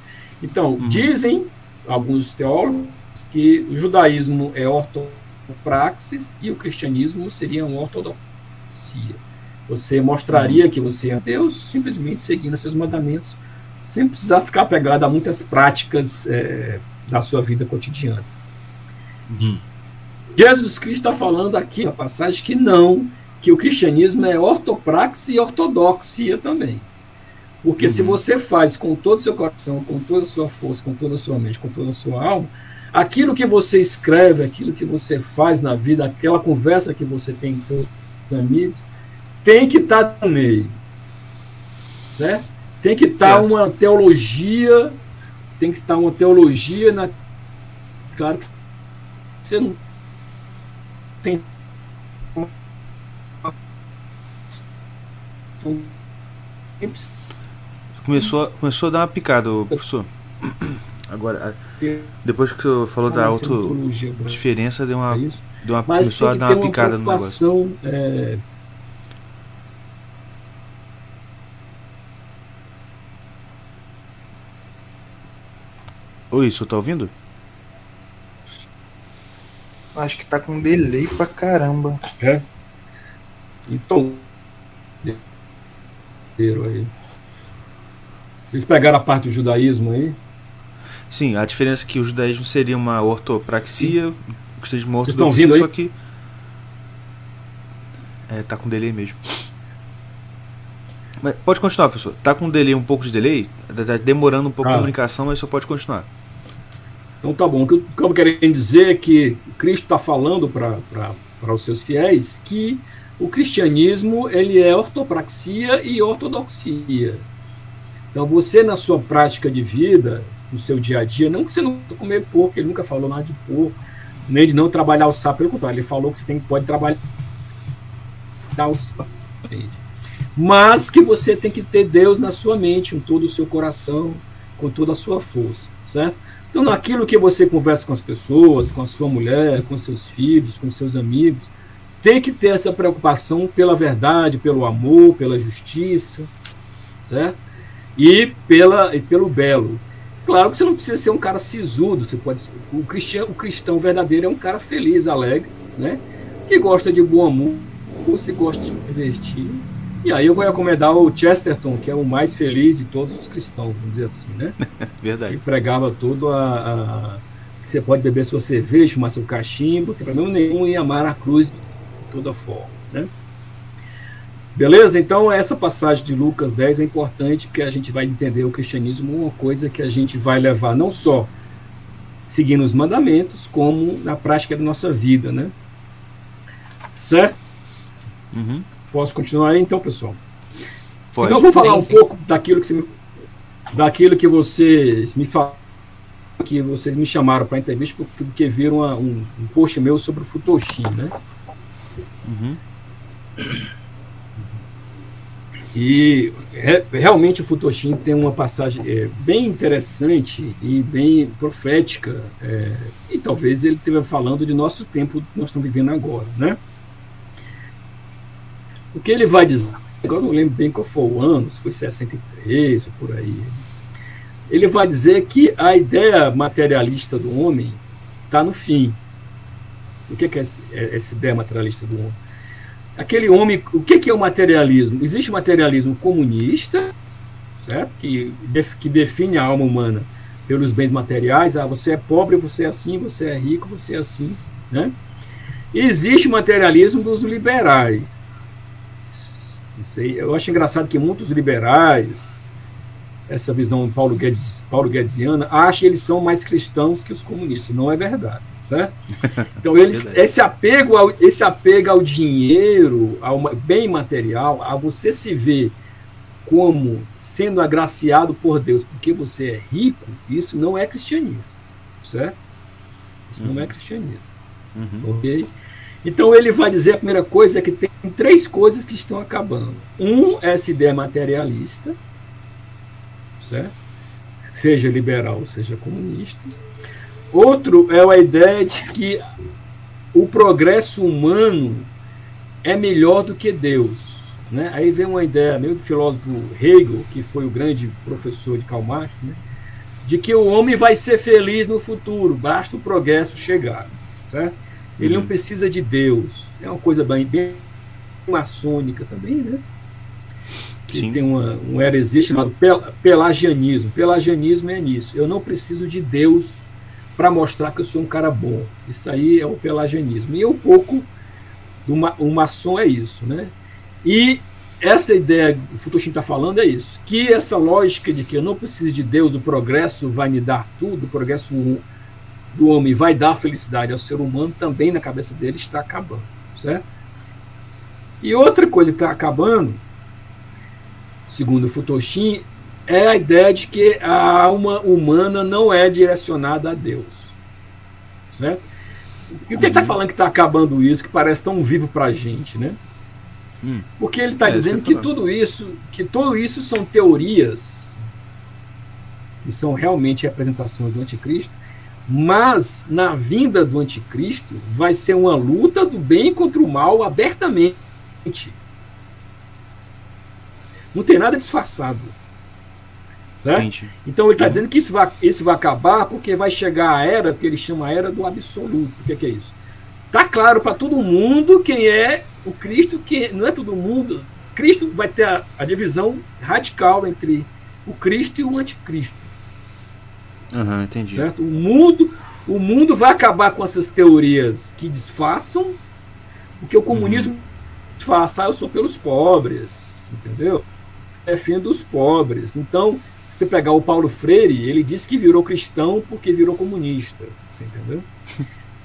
Então, uhum. dizem alguns teólogos que o judaísmo é ortodoxo praxis e o cristianismo seria uma ortodoxia. Você mostraria que você é Deus simplesmente seguindo seus mandamentos, sem precisar ficar pegado a muitas práticas é, da sua vida cotidiana. Uhum. Jesus Cristo está falando aqui na passagem que não, que o cristianismo é ortopraxia e ortodoxia também. Porque uhum. se você faz com todo o seu coração, com toda a sua força, com toda a sua mente, com toda a sua alma, aquilo que você escreve, aquilo que você faz na vida, aquela conversa que você tem com seus amigos, tem que estar tá no meio. Certo? Tem que estar tá uma teologia, tem que estar uma teologia na. Claro que você não tem. Começou, começou a dar uma picada, professor. Agora, depois que você falou da auto diferença, deu uma, é deu uma começou a dar uma picada no negócio. É... Oi, isso tá ouvindo? Acho que tá com delay pra caramba. É. Então. Aí. Vocês pegaram a parte do judaísmo aí? Sim, a diferença é que o judaísmo seria uma ortopraxia, o cristianismo estão ouvindo aí? só que. É, tá com delay mesmo. Mas pode continuar, professor. Tá com delay, um pouco de delay, tá, tá demorando um pouco ah. a comunicação, mas só pode continuar. Então tá bom. O que eu estou querendo dizer é que Cristo está falando para os seus fiéis que o cristianismo ele é ortopraxia e ortodoxia. Então você na sua prática de vida, no seu dia a dia, não que você não comer porco, ele nunca falou nada de porco, nem de não trabalhar o sapo, pelo contrário, ele falou que você tem, pode trabalhar o sapo. Mas que você tem que ter Deus na sua mente, com todo o seu coração, com toda a sua força, certo? Então, naquilo que você conversa com as pessoas, com a sua mulher, com seus filhos, com seus amigos, tem que ter essa preocupação pela verdade, pelo amor, pela justiça, certo? E, pela, e pelo belo. Claro que você não precisa ser um cara sisudo, você pode o cristão, o cristão verdadeiro é um cara feliz, alegre, né? Que gosta de bom amor, se gosta de divertir. E aí eu vou recomendar o Chesterton, que é o mais feliz de todos os cristãos, vamos dizer assim, né? Verdade. Ele pregava todo a, a que você pode beber sua cerveja, fumar seu cachimbo, que problema nenhum e amar a cruz toda forma. Né? Beleza? Então, essa passagem de Lucas 10 é importante porque a gente vai entender o cristianismo uma coisa que a gente vai levar não só seguindo os mandamentos, como na prática da nossa vida, né? Certo? Uhum. Posso continuar aí, então, pessoal? Pode. Então, eu vou falar um pouco daquilo que, você me, daquilo que vocês me falaram, que vocês me chamaram para entrevista, porque, porque viram uma, um, um post meu sobre o Futoshi, né? Uhum. E re, realmente o Futoshin tem uma passagem é, bem interessante e bem profética. É, e talvez ele esteja falando de nosso tempo que nós estamos vivendo agora, né? O que ele vai dizer, agora não lembro bem qual foi o ano, se foi 63 ou por aí. Ele vai dizer que a ideia materialista do homem está no fim. O que é, é essa ideia materialista do homem? Aquele homem, o que é o materialismo? Existe o materialismo comunista, certo? Que, que define a alma humana pelos bens materiais. Ah, você é pobre, você é assim, você é rico, você é assim, né? Existe o materialismo dos liberais. Sei, eu acho engraçado que muitos liberais, essa visão Paulo Guedes, Paulo Guedesiana, acham que eles são mais cristãos que os comunistas. Não é verdade Então eles, esse apego ao, esse apego ao dinheiro, ao bem material, a você se ver como sendo agraciado por Deus porque você é rico, isso não é cristianismo, certo? Isso uhum. não é uhum. cristianismo, uhum. ok? Então ele vai dizer a primeira coisa é que tem três coisas que estão acabando. Um é essa ideia materialista, certo? Seja liberal, seja comunista. Outro é a ideia de que o progresso humano é melhor do que Deus. Né? Aí vem uma ideia meio do filósofo Hegel, que foi o grande professor de Karl Marx, né? de que o homem vai ser feliz no futuro, basta o progresso chegar. Certo? Ele uhum. não precisa de Deus. É uma coisa bem, bem maçônica também, né? Que tem uma, um heresia chamado pelagianismo. Pelagianismo é nisso. Eu não preciso de Deus para mostrar que eu sou um cara bom. Isso aí é o pelagianismo. E um pouco do ma o maçom é isso, né? E essa ideia que o Futushin está falando é isso, que essa lógica de que eu não preciso de Deus, o progresso vai me dar tudo, o progresso do homem vai dar felicidade ao ser humano, também na cabeça dele está acabando, certo? E outra coisa que está acabando, segundo o Futoshin, é a ideia de que a alma humana não é direcionada a Deus. Certo? E o que ele está uhum. falando que está acabando isso, que parece tão vivo para a gente, né? Hum. Porque ele está é, dizendo que tudo isso, que tudo isso são teorias que são realmente representações do anticristo, mas na vinda do anticristo vai ser uma luta do bem contra o mal abertamente. Não tem nada disfarçado. Certo? Então ele está dizendo que isso vai, isso vai acabar porque vai chegar a era, que ele chama a era do absoluto. O que é, que é isso? Está claro para todo mundo quem é o Cristo, que não é todo mundo. Cristo vai ter a, a divisão radical entre o Cristo e o anticristo. Uhum, entendi. Certo? O mundo, o mundo vai acabar com essas teorias que disfarçam, porque o comunismo uhum. ah, eu sou pelos pobres, entendeu? Defendo os pobres. Então, você pegar o Paulo Freire, ele disse que virou cristão porque virou comunista, você entendeu?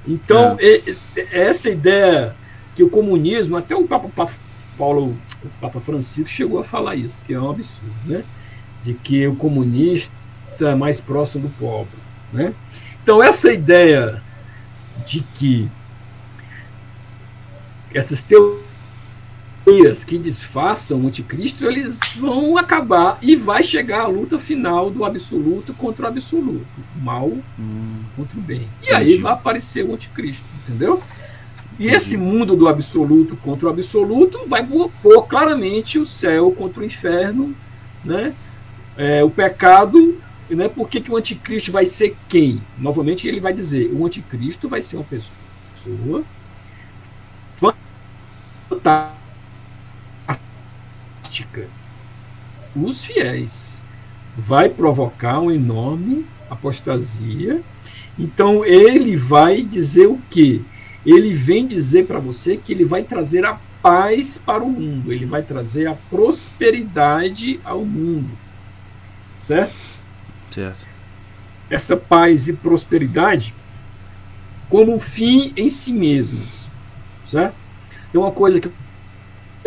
Então, é. essa ideia que o comunismo, até o Papa Paulo, o Papa Francisco chegou a falar isso, que é um absurdo, né? De que o comunista é mais próximo do pobre, né? Então essa ideia de que essas teorias que disfarçam o anticristo, eles vão acabar e vai chegar a luta final do absoluto contra o absoluto, o mal hum, contra o bem. E entendi. aí vai aparecer o anticristo, entendeu? E esse mundo do absoluto contra o absoluto vai pôr claramente o céu contra o inferno, né? É, o pecado, né? Por que, que o anticristo vai ser quem? Novamente ele vai dizer, o anticristo vai ser uma pessoa fantástica, os fiéis, vai provocar uma enorme apostasia. Então ele vai dizer o que? ele vem dizer para você que ele vai trazer a paz para o mundo, ele vai trazer a prosperidade ao mundo. Certo? Certo. Essa paz e prosperidade como um fim em si mesmos. Certo? Então, uma coisa que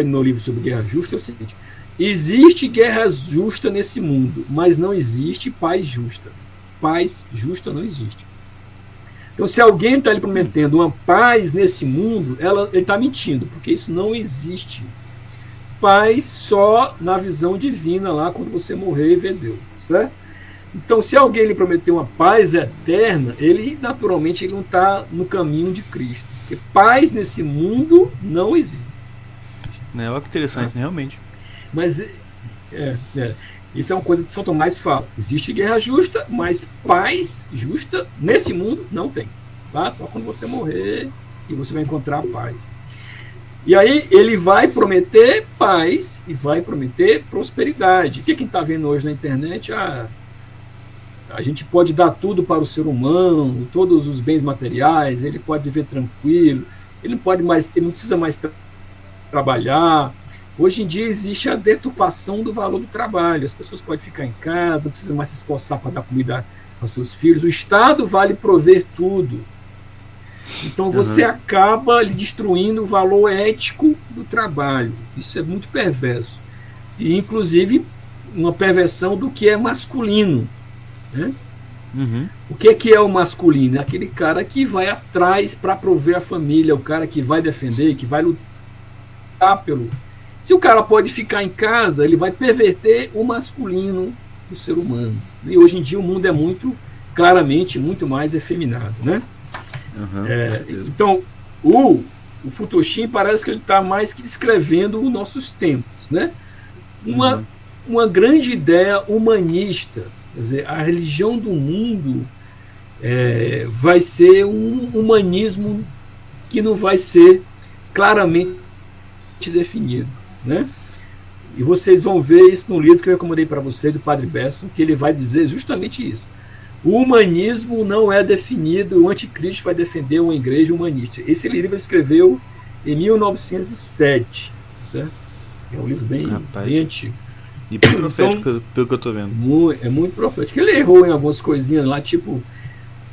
no livro sobre guerra justa é o seguinte: existe guerra justa nesse mundo, mas não existe paz justa. Paz justa não existe. Então, se alguém está lhe prometendo uma paz nesse mundo, ela, ele está mentindo, porque isso não existe. Paz só na visão divina lá, quando você morrer e ver Deus. Certo? Então, se alguém lhe prometeu uma paz eterna, ele naturalmente ele não está no caminho de Cristo. Porque paz nesse mundo não existe. É, olha que interessante, ah. realmente. Mas é, é. Isso é uma coisa que São Tomás fala. Existe guerra justa, mas paz justa nesse mundo não tem. Tá? Só quando você morrer e você vai encontrar paz. E aí ele vai prometer paz e vai prometer prosperidade. O que quem está vendo hoje na internet? Ah, a gente pode dar tudo para o ser humano, todos os bens materiais, ele pode viver tranquilo, ele não pode mais, ele não precisa mais trabalhar, Hoje em dia existe a deturpação do valor do trabalho. As pessoas podem ficar em casa, não precisam mais se esforçar para dar comida aos seus filhos. O Estado vale prover tudo. Então você uhum. acaba destruindo o valor ético do trabalho. Isso é muito perverso. E, inclusive, uma perversão do que é masculino. Né? Uhum. O que é, que é o masculino? É aquele cara que vai atrás para prover a família, o cara que vai defender, que vai lutar pelo, se o cara pode ficar em casa, ele vai perverter o masculino do ser humano. E hoje em dia o mundo é muito, claramente, muito mais efeminado, né? Uhum, é, então, o, o Futoshi parece que ele está mais que descrevendo os nossos tempos, né? Uma, uhum. uma grande ideia humanista, quer dizer, a religião do mundo é, vai ser um humanismo que não vai ser claramente definido. Né? E vocês vão ver isso no livro que eu recomendei para vocês, do Padre Besson, que ele vai dizer justamente isso. O humanismo não é definido, o anticristo vai defender uma igreja humanista. Esse livro ele escreveu em 1907, certo? É um livro bem, bem antigo. E bem profético, então, pelo que eu estou vendo. É muito profético. Ele errou em algumas coisinhas lá, tipo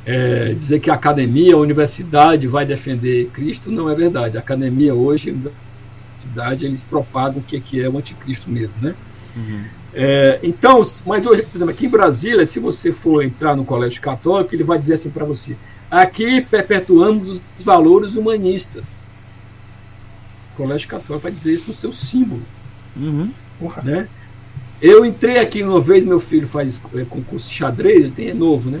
é, dizer que a academia, a universidade vai defender Cristo, não é verdade. A academia hoje cidade, eles propagam o que, que é o anticristo mesmo, né? Uhum. É, então, mas hoje, por exemplo, aqui em Brasília, se você for entrar no colégio católico, ele vai dizer assim para você: aqui perpetuamos os valores humanistas. O colégio católico vai dizer isso no seu símbolo. Uhum. Né? Eu entrei aqui uma vez, meu filho faz é, concurso de xadrez, ele tem, é novo, né?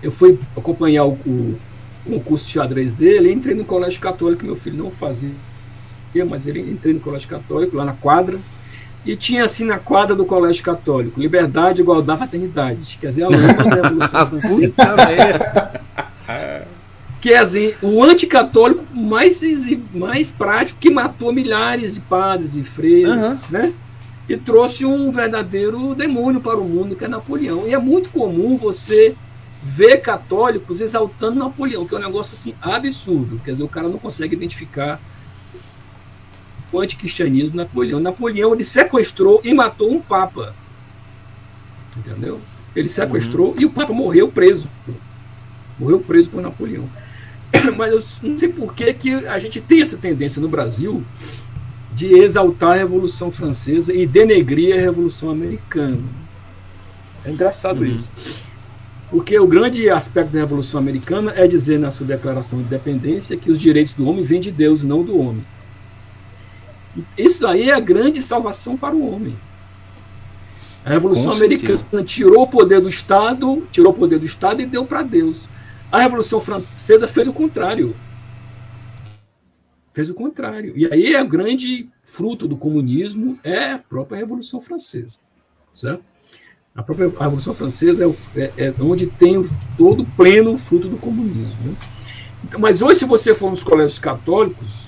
Eu fui acompanhar o, o concurso de xadrez dele, entrei no colégio católico, meu filho não fazia mas ele entrei no colégio católico, lá na quadra, e tinha assim na quadra do colégio católico, liberdade, igualdade, fraternidade. Quer dizer, a lâmpada da Revolução Francesa. que é assim, o anticatólico mais, mais prático que matou milhares de padres e freiras, uhum. né? e trouxe um verdadeiro demônio para o mundo, que é Napoleão. E é muito comum você ver católicos exaltando Napoleão, que é um negócio assim absurdo. Quer dizer, o cara não consegue identificar o anticristianismo Napoleão. Napoleão ele sequestrou e matou um papa. Entendeu? Ele sequestrou uhum. e o papa morreu preso. Morreu preso por Napoleão. Mas eu não sei por que, que a gente tem essa tendência no Brasil de exaltar a Revolução Francesa e denegrir a Revolução Americana. É engraçado uhum. isso. Porque o grande aspecto da Revolução Americana é dizer na sua declaração de independência que os direitos do homem vêm de Deus, não do homem. Isso aí é a grande salvação para o homem. A Revolução Americana tirou o poder do Estado, tirou o poder do Estado e deu para Deus. A Revolução Francesa fez o contrário. Fez o contrário. E aí é o grande fruto do comunismo é a própria Revolução Francesa. Certo? A própria Revolução Francesa é, é, é onde tem todo o pleno fruto do comunismo. Né? Então, mas hoje, se você for nos colégios católicos,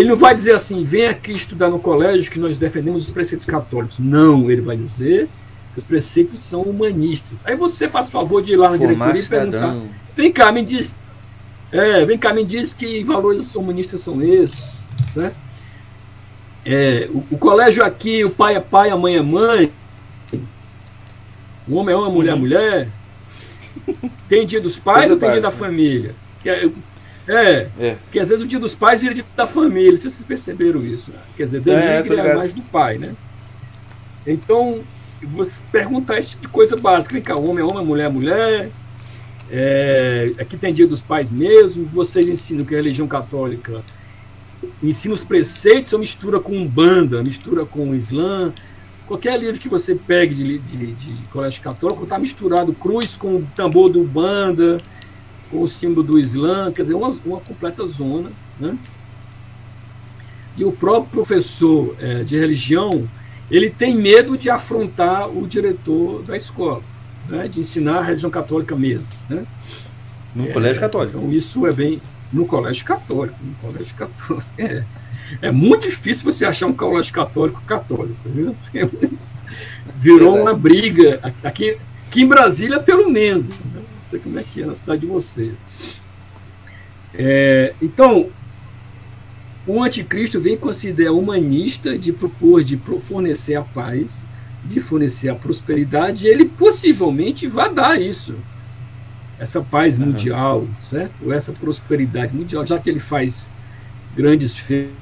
ele não vai dizer assim, venha aqui estudar no colégio que nós defendemos os preceitos católicos. Não, ele vai dizer que os preceitos são humanistas. Aí você faz favor de ir lá na Formar diretoria e perguntar. Vem cá, me diz. É, vem cá, me diz que valores humanistas são esses. Certo? É, o, o, colégio aqui, o pai é pai, a mãe é mãe. O homem é homem, a mulher é mulher. Tem dia dos pais ou tem dia da família? É, é, é, que às vezes o dia dos pais vira dia da família. Vocês perceberam isso? Né? Quer dizer, denigre é, é mais do pai, né? Então, você perguntar esse tipo de coisa básica. Vem cá, homem é homem, mulher é mulher. É, aqui tem dia dos pais mesmo. Vocês ensinam que a religião católica ensina os preceitos ou mistura com Umbanda, mistura com o Islã. Qualquer livro que você pegue de, de, de colégio católico está misturado cruz com o tambor do Umbanda, com o símbolo do Islã, quer dizer, uma, uma completa zona. Né? E o próprio professor é, de religião ele tem medo de afrontar o diretor da escola, né, de ensinar a religião católica mesmo. Né? No é, colégio católico. Então, isso é bem. No colégio católico. No colégio católico. É, é muito difícil você achar um colégio católico católico. Viu? Virou uma briga. Aqui, aqui em Brasília, pelo menos. Né? Sei como é que é na cidade de vocês. É, então, o anticristo vem com essa ideia humanista de propor, de fornecer a paz, de fornecer a prosperidade, e ele possivelmente vai dar isso. Essa paz uhum. mundial, certo? Ou essa prosperidade mundial, já que ele faz grandes feitos.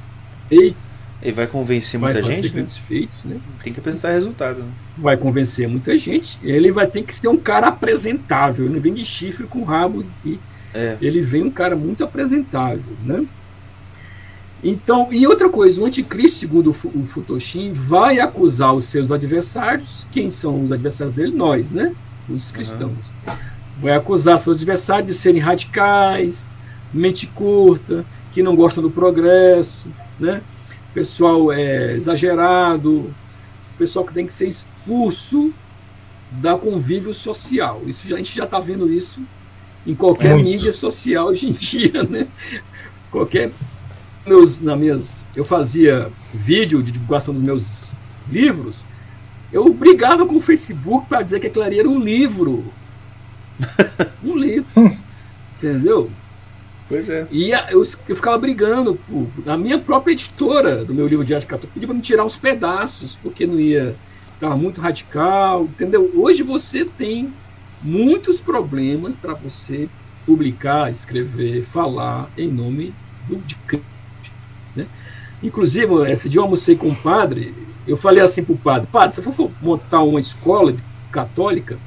Ele vai convencer vai muita gente. Né? feitos, né? Tem que apresentar resultado. Né? Vai convencer muita gente. Ele vai ter que ser um cara apresentável. Ele não vem de chifre com rabo. E é. Ele vem um cara muito apresentável, né? Então, e outra coisa, o anticristo, segundo o Futoshin, vai acusar os seus adversários. Quem são os adversários dele? Nós, né? Os cristãos. Uhum. Vai acusar seus adversários de serem radicais, mente curta, que não gostam do progresso, né? Pessoal é, exagerado, pessoal que tem que ser expulso da convívio social. Isso a gente já está vendo isso em qualquer Muito. mídia social hoje em dia, né? Qualquer meus, na minhas, eu fazia vídeo de divulgação dos meus livros, eu brigava com o Facebook para dizer que aquilo ali era um livro. um livro. Entendeu? Pois é. E eu, eu ficava brigando. a minha própria editora do meu livro de arte católica pediu para me tirar uns pedaços, porque não ia. Estava muito radical, entendeu? Hoje você tem muitos problemas para você publicar, escrever, falar em nome do, de Cristo. Inclusive, esse dia eu almocei com o padre, eu falei assim para o padre, padre, se eu for montar uma escola católica,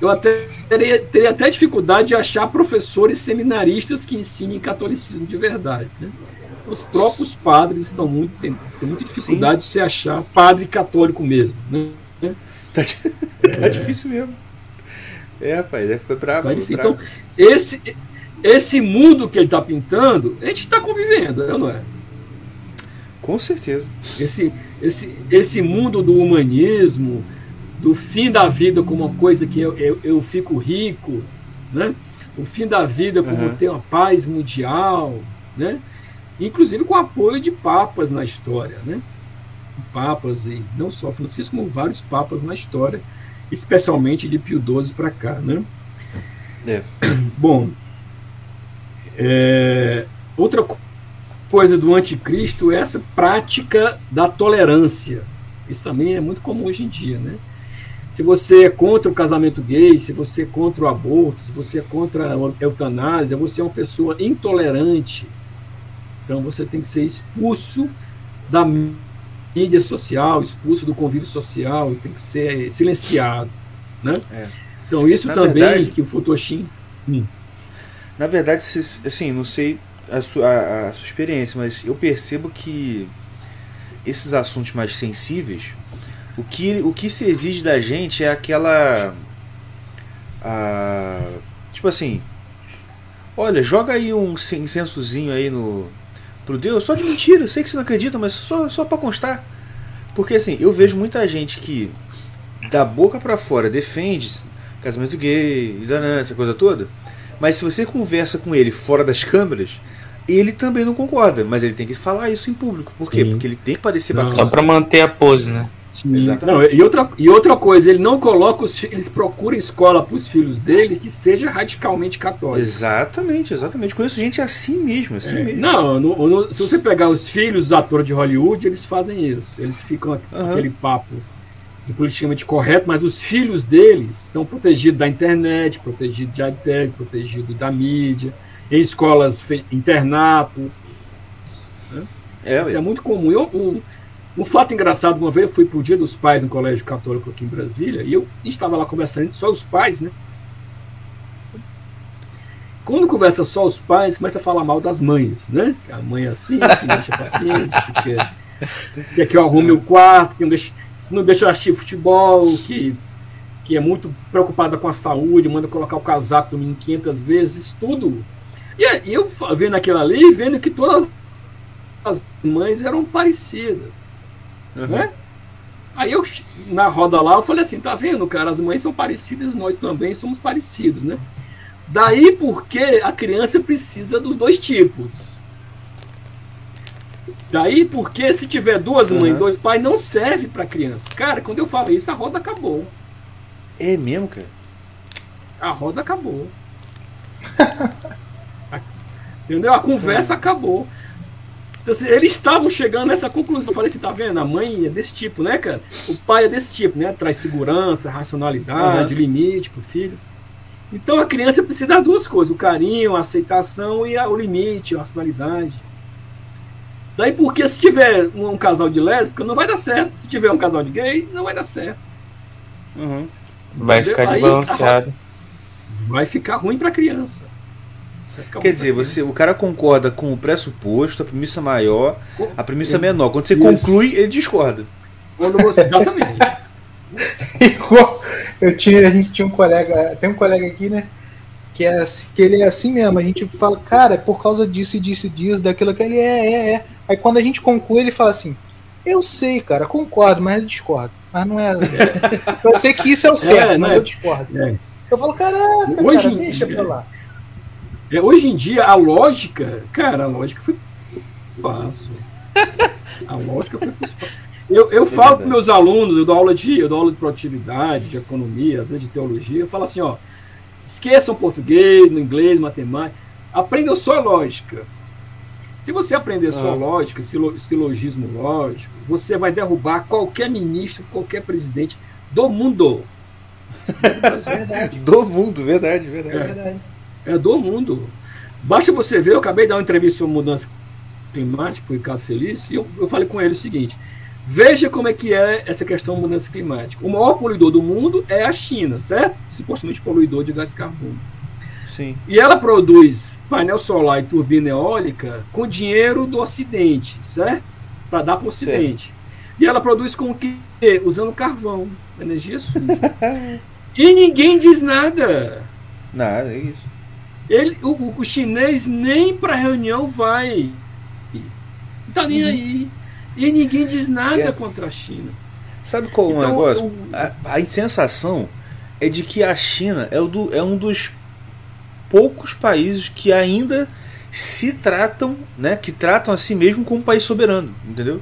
eu até teria, teria, até dificuldade de achar professores seminaristas que ensinem catolicismo de verdade. Né? Os próprios padres estão muito, têm, têm muita dificuldade Sim. de se achar padre católico mesmo. Né? Tá, tá é. difícil mesmo. É, rapaz, é brabo. Tá Então, esse, esse mundo que ele está pintando, a gente está convivendo, né, não é? Com certeza. Esse, esse, esse mundo do humanismo, do fim da vida como uma coisa que eu, eu, eu fico rico, né? o fim da vida como uhum. ter uma paz mundial, né? inclusive com apoio de papas na história. Né? papas, e não só Francisco, como vários papas na história, especialmente de Pio XII para cá. Né? É. Bom, é, outra coisa do anticristo é essa prática da tolerância. Isso também é muito comum hoje em dia, né? Se você é contra o casamento gay, se você é contra o aborto, se você é contra a eutanásia, você é uma pessoa intolerante. Então você tem que ser expulso da mídia social, expulso do convívio social, tem que ser silenciado, né? É. Então isso Na também verdade, que o Futoshim... Hum. Na verdade, assim, não sei a sua, a, a sua experiência, mas eu percebo que esses assuntos mais sensíveis, o que, o que se exige da gente é aquela. A, tipo assim. Olha, joga aí um incensozinho aí no. Pro Deus, só de mentira, eu sei que você não acredita, mas só, só pra constar. Porque assim, eu vejo muita gente que da boca para fora defende casamento gay, essa coisa toda. Mas se você conversa com ele fora das câmeras, ele também não concorda, mas ele tem que falar isso em público. Por quê? Sim. Porque ele tem que parecer bacana. Só para manter a pose, né? Não, e, outra, e outra coisa, ele não coloca os eles procuram escola para os filhos dele que seja radicalmente católico. Exatamente, exatamente. Conheço gente assim mesmo, assim é, mesmo. Não, no, no, se você pegar os filhos dos atores de Hollywood, eles fazem isso. Eles ficam uhum. aquele papo de politicamente correto, mas os filhos deles estão protegidos da internet, protegidos de iPad, protegidos da mídia em escolas internatos. Né? É, Isso é muito comum. Eu, um fato engraçado, uma vez eu fui para o Dia dos Pais no Colégio Católico aqui em Brasília, e eu estava lá conversando, só os pais, né? Quando conversa só os pais, começa a falar mal das mães, né? Que a mãe é assim, que não deixa pacientes, que quer, quer que eu arrume o quarto, que não deixa, não deixa eu assistir futebol, que, que é muito preocupada com a saúde, manda colocar o casaco do menino 500 vezes, tudo e eu vendo aquilo ali, vendo que todas as mães eram parecidas. Uhum. Né? Aí eu, na roda lá, eu falei assim, tá vendo, cara, as mães são parecidas, nós também somos parecidos, né? Daí porque a criança precisa dos dois tipos. Daí porque se tiver duas mães, uhum. dois pais, não serve para criança. Cara, quando eu falei isso, a roda acabou. É mesmo, cara? A roda acabou. Entendeu? A conversa acabou. Então, assim, eles estavam chegando nessa conclusão. Eu falei assim, tá vendo? A mãe é desse tipo, né, cara? O pai é desse tipo, né? Traz segurança, racionalidade, uhum. limite pro filho. Então a criança precisa das duas coisas: o carinho, a aceitação e a, o limite, a racionalidade. Daí porque se tiver um, um, casal de lésbica, não vai dar certo. Se tiver um casal de gay, não vai dar certo. Uhum. Vai ficar desbalanceado. Vai ficar ruim para a criança. Quer dizer, você, o cara concorda com o pressuposto, a premissa maior, a premissa é, menor. Quando você isso. conclui, ele discorda. Quando você, exatamente. eu tinha, a gente tinha um colega, tem um colega aqui, né? Que, é, que ele é assim mesmo. A gente fala, cara, é por causa disso e disso e disso, daquilo que ele é, é, é. Aí quando a gente conclui, ele fala assim: Eu sei, cara, concordo, mas eu discordo. Mas não é. eu sei que isso é o certo, é, mas né? eu discordo. É. Eu falo, caraca, Hoje, cara, deixa pra lá. É, hoje em dia, a lógica, cara, a lógica foi passo. A lógica foi Eu, eu é falo para meus alunos, eu dou aula de, eu dou aula de produtividade, de economia, às vezes de teologia, eu falo assim, ó, esqueçam português, no inglês, matemática, aprendam só lógica. Se você aprender só ah. lógica, silogismo lógico, você vai derrubar qualquer ministro, qualquer presidente do mundo. Verdade. do mundo, verdade, verdade. É. verdade é do mundo. Basta você ver, eu acabei de dar uma entrevista sobre mudança climática para o Ricardo Feliz, e eu, eu falei com ele o seguinte: veja como é que é essa questão da mudança climática. O maior poluidor do mundo é a China, certo? Supostamente poluidor de gás carbono. Sim. E ela produz painel solar e turbina eólica com dinheiro do Ocidente, certo? Para dar para o Ocidente. E ela produz com o quê? Usando carvão, energia suja. e ninguém diz nada. Nada, é isso. Ele, o, o chinês nem para reunião vai. Não tá nem uhum. aí. E ninguém diz nada é. contra a China. Sabe qual então, é o negócio? Eu... A, a sensação é de que a China é, o do, é um dos poucos países que ainda se tratam, né, que tratam a si mesmo como um país soberano, entendeu?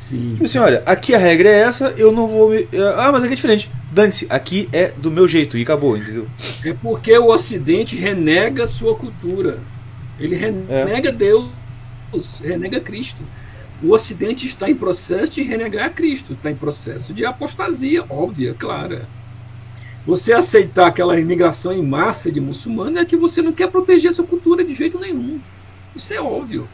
Sim. Tipo assim, olha, aqui a regra é essa, eu não vou me. Ah, mas aqui é diferente. Dante, aqui é do meu jeito e acabou, entendeu? É porque o Ocidente renega sua cultura. Ele renega é. Deus, renega Cristo. O Ocidente está em processo de renegar Cristo, está em processo de apostasia óbvia, clara. Você aceitar aquela imigração em massa de muçulmanos é que você não quer proteger sua cultura de jeito nenhum. Isso é óbvio.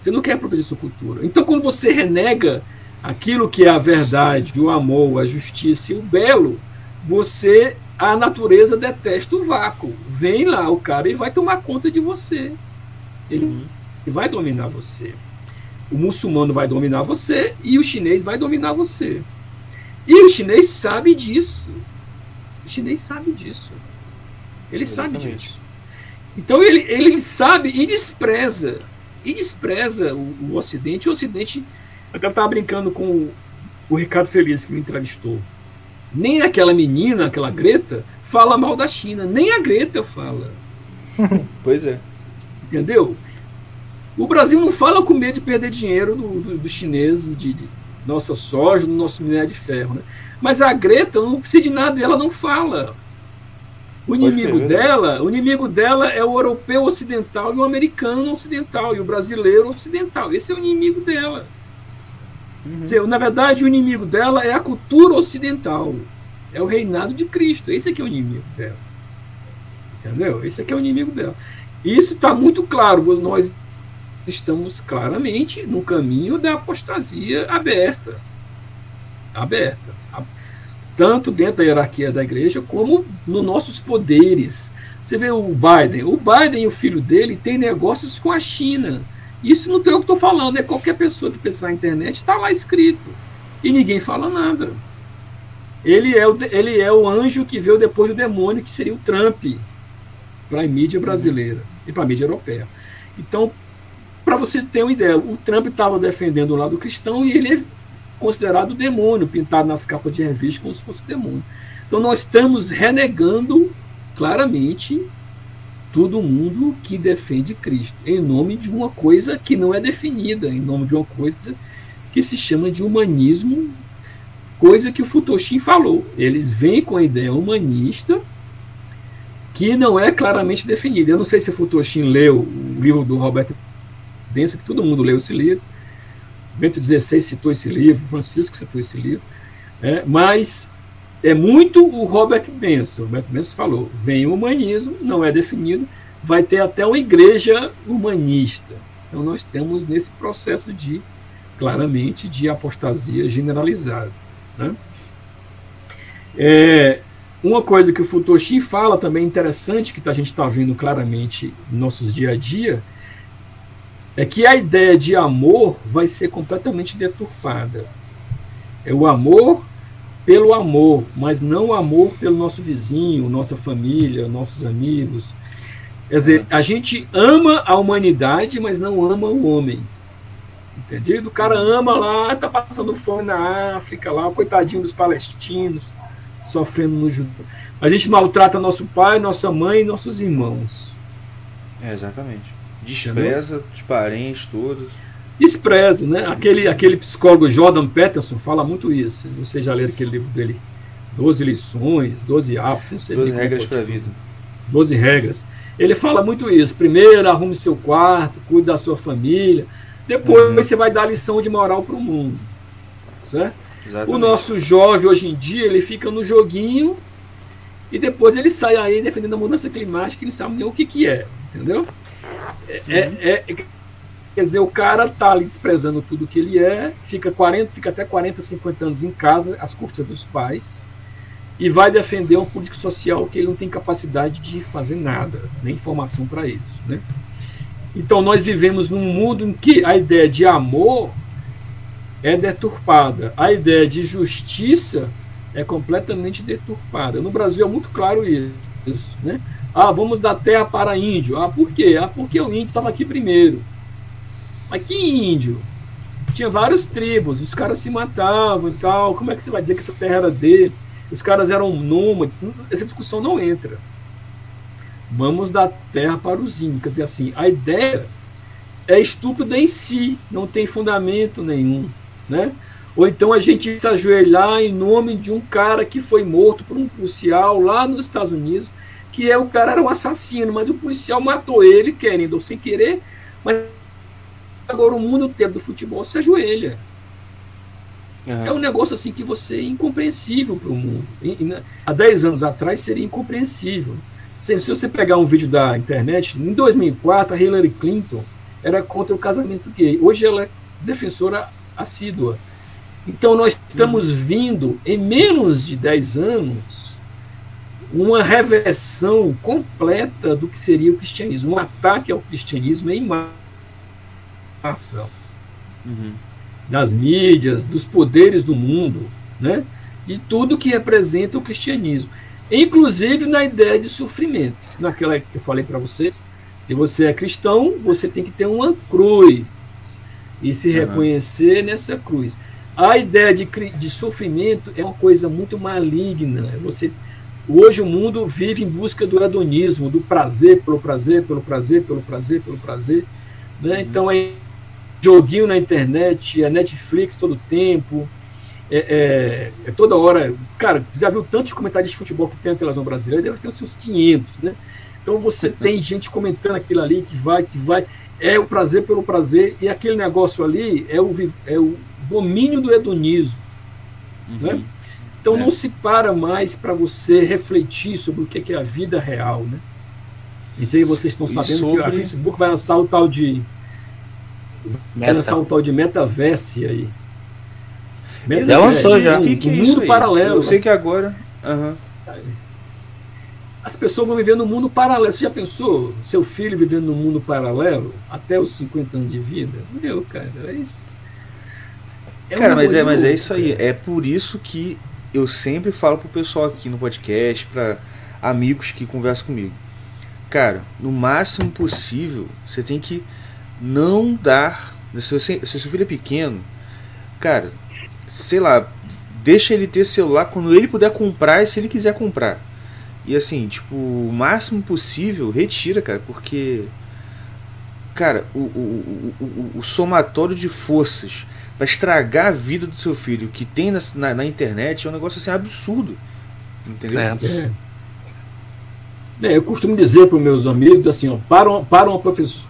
Você não quer proteger sua cultura. Então, quando você renega aquilo que é a verdade, o amor, a justiça e o belo, você, a natureza detesta o vácuo. Vem lá o cara e vai tomar conta de você. Ele uhum. vai dominar você. O muçulmano vai dominar você e o chinês vai dominar você. E o chinês sabe disso. O chinês sabe disso. Ele Exatamente. sabe disso. Então ele, ele sabe e despreza. E despreza o, o Ocidente. O Ocidente. Eu estava brincando com o, Ricardo Feliz, que me entrevistou. Nem aquela menina, aquela Greta, fala mal da China. Nem a Greta fala. pois é. Entendeu? O Brasil não fala com medo de perder dinheiro dos do, do chineses, de, de, nossa soja, do nosso minério de ferro. Né? Mas a Greta não precisa de nada, ela não fala. O inimigo dela, o inimigo dela é o europeu ocidental e o americano ocidental e o brasileiro ocidental. Esse é o inimigo dela. Uhum. Na verdade, o inimigo dela é a cultura ocidental. É o reinado de Cristo. Esse aqui é o inimigo dela. Entendeu? Esse aqui é o inimigo dela. Isso está muito claro. Nós estamos claramente no caminho da apostasia aberta. Aberta. Tanto dentro da hierarquia da igreja, como nos nossos poderes. Você vê o Biden. O Biden e o filho dele têm negócios com a China. Isso não tem o que estou falando, é qualquer pessoa que pensar na internet, está lá escrito. E ninguém fala nada. Ele é, o, ele é o anjo que veio depois do demônio, que seria o Trump, para a mídia brasileira e para a mídia europeia. Então, para você ter uma ideia, o Trump estava defendendo o lado cristão e ele é considerado demônio, pintado nas capas de revista como se fosse demônio. Então nós estamos renegando claramente todo mundo que defende Cristo, em nome de uma coisa que não é definida, em nome de uma coisa que se chama de humanismo, coisa que o Futoshin falou. Eles vêm com a ideia humanista que não é claramente definida. Eu não sei se o Futoshin leu o livro do Roberto que todo mundo leu esse livro. Bento XVI citou esse livro, Francisco citou esse livro, é, mas é muito o Robert Benson. Robert Benson falou: vem o humanismo, não é definido, vai ter até uma igreja humanista. Então nós temos nesse processo de, claramente, de apostasia generalizada. Né? É, uma coisa que o Futoshi fala também interessante, que a gente está vendo claramente nos nossos dia a dia, é que a ideia de amor vai ser completamente deturpada. É o amor pelo amor, mas não o amor pelo nosso vizinho, nossa família, nossos amigos. Quer dizer, a gente ama a humanidade, mas não ama o homem. Entendido? O cara ama lá, tá passando fome na África, lá, coitadinho dos palestinos, sofrendo no judeu. A gente maltrata nosso pai, nossa mãe e nossos irmãos. É, exatamente. Despreza os parentes todos. Despreza, né? Aquele, aquele psicólogo Jordan Peterson fala muito isso. Você já leu aquele livro dele? Doze lições, doze hábitos, não sei. Doze regras para a vida. Doze regras. Ele fala muito isso. Primeiro, arrume seu quarto, cuide da sua família. Depois uhum. você vai dar lição de moral para o mundo. Certo? Exatamente. O nosso jovem hoje em dia, ele fica no joguinho e depois ele sai aí defendendo a mudança climática, ele sabe nem o que, que é, entendeu? É, é, é, quer dizer, o cara tá ali desprezando tudo que ele é, fica 40, fica até 40, 50 anos em casa, às custas dos pais, e vai defender uma política social que ele não tem capacidade de fazer nada, nem informação para isso, né? Então nós vivemos num mundo em que a ideia de amor é deturpada, a ideia de justiça é completamente deturpada. No Brasil é muito claro isso, né? Ah, vamos dar terra para índio. Ah, por quê? Ah, porque o índio estava aqui primeiro. Mas que índio? Tinha várias tribos, os caras se matavam e tal. Como é que você vai dizer que essa terra era dele? Os caras eram nômades. Essa discussão não entra. Vamos dar terra para os incas. E assim, a ideia é estúpida em si, não tem fundamento nenhum. né? Ou então a gente se ajoelhar em nome de um cara que foi morto por um policial lá nos Estados Unidos, que é o cara era um assassino, mas o policial matou ele, querendo ou sem querer, mas agora o mundo inteiro do futebol se ajoelha. É um negócio assim que você é incompreensível para o mundo. E, há 10 anos atrás seria incompreensível. Se, se, você pegar um vídeo da internet, em 2004 a Hillary Clinton era contra o casamento gay. Hoje ela é defensora assídua. Então nós estamos vindo, em menos de 10 anos, uma reversão completa do que seria o cristianismo, um ataque ao cristianismo em massa. Uhum. Das mídias, dos poderes do mundo, né? de tudo que representa o cristianismo. Inclusive na ideia de sofrimento. Naquela que eu falei para vocês, se você é cristão, você tem que ter uma cruz e se uhum. reconhecer nessa cruz. A ideia de, de sofrimento é uma coisa muito maligna. Você Hoje o mundo vive em busca do hedonismo, do prazer pelo prazer, pelo prazer, pelo prazer, pelo prazer. Né? Uhum. Então é joguinho na internet, é Netflix todo tempo, é, é, é, toda hora. Cara, você já viu tantos comentários de futebol que tem na televisão brasileira? Deve ter os seus 500, né? Então você tem gente comentando aquilo ali que vai, que vai. É o prazer pelo prazer, e aquele negócio ali é o, é o domínio do hedonismo. Uhum. Né? Então é. não se para mais para você refletir sobre o que é a vida real, né? Isso aí vocês estão sabendo sobre... que a Facebook vai lançar o tal de. Vai lançar o tal de metaverse aí. Metaverse, já lançou já. Um, que que é mundo paralelo. Eu sei que agora. Uhum. As pessoas vão viver no mundo paralelo. Você já pensou seu filho vivendo no mundo paralelo até os 50 anos de vida? Meu, cara, é isso. É cara, mas é, mas é isso aí. É por isso que eu sempre falo pro pessoal aqui no podcast, para amigos que conversam comigo. Cara, no máximo possível, você tem que não dar. Se, você, se seu filho é pequeno, cara, sei lá, deixa ele ter celular quando ele puder comprar e se ele quiser comprar. E assim, tipo, o máximo possível, retira, cara, porque. Cara, o, o, o, o, somatório de forças para estragar a vida do seu filho que tem na, na, na, internet é um negócio assim absurdo. Entendeu? É. É. É, eu costumo dizer para os meus amigos assim, ó, para, uma, para uma,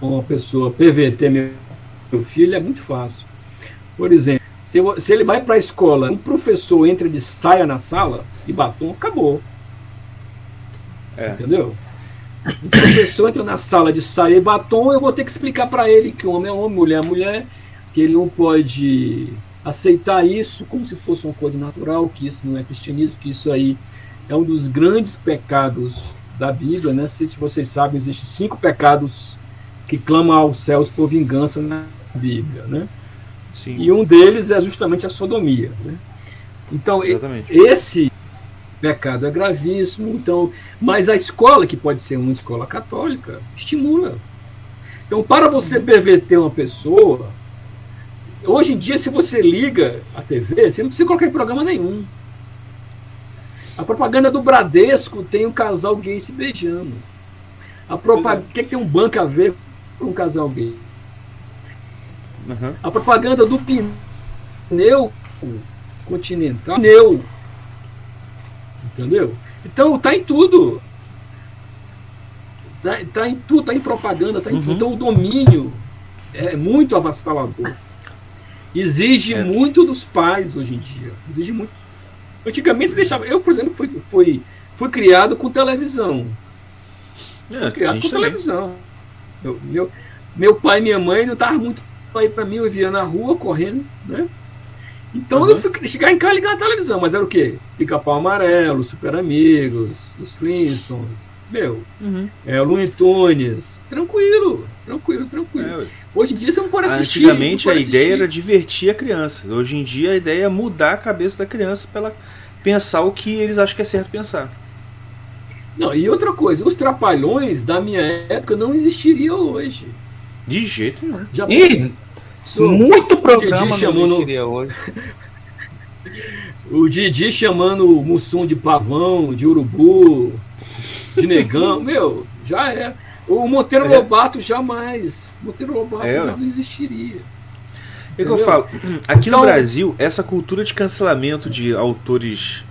uma pessoa PVT meu, meu filho é muito fácil. Por exemplo, se, eu, se ele vai para a escola, um professor entra de saia na sala e batom, acabou. É. Entendeu? Um professor entra na sala de saia e batom, eu vou ter que explicar para ele que homem é homem, mulher é mulher, que ele não pode aceitar isso como se fosse uma coisa natural, que isso não é cristianismo, que isso aí é um dos grandes pecados da Bíblia, né? Se vocês sabem, existem cinco pecados que clamam aos céus por vingança na Bíblia, né? Sim. E um deles é justamente a sodomia, né? Então, Exatamente. esse pecado é gravíssimo, então, mas a escola, que pode ser uma escola católica, estimula. Então, para você PVT uma pessoa, Hoje em dia, se você liga a TV, você não precisa colocar em programa nenhum. A propaganda do Bradesco tem um casal gay se beijando. A propaganda. O que, que tem um banco a ver com um casal gay? Uhum. A propaganda do pneu continental. Pneu. Entendeu? Então tá em tudo. Tá, tá em tudo, tá em propaganda, tá em uhum. tudo. Então o domínio é muito avassalador. Exige é. muito dos pais hoje em dia. Exige muito. Antigamente você deixava. Eu, por exemplo, fui, fui, fui criado com televisão. É, fui criado com também. televisão. Meu, meu, meu pai e minha mãe não estavam muito aí para mim, eu via na rua correndo, né? Então uhum. eu fui chegar em casa e ligar a televisão, mas era o quê? Pica-pau amarelo, Super Amigos, os Flintstones, meu, uhum. é, o Looney Tunes, tranquilo, tranquilo, tranquilo. É, Hoje em dia você não pode assistir. Antigamente pode a assistir. ideia era divertir a criança. Hoje em dia a ideia é mudar a cabeça da criança para ela pensar o que eles acham que é certo pensar. Não, e outra coisa, os trapalhões da minha época não existiriam hoje. De jeito nenhum. Já e, muito programa não existiria hoje. o Didi chamando o Mussum de pavão, de urubu, de negão, meu, já é. O Monteiro é. Lobato jamais. Monteiro Lobato é, já não existiria. É que eu falo, aqui no Então- Brasil, essa cultura de cancelamento de autores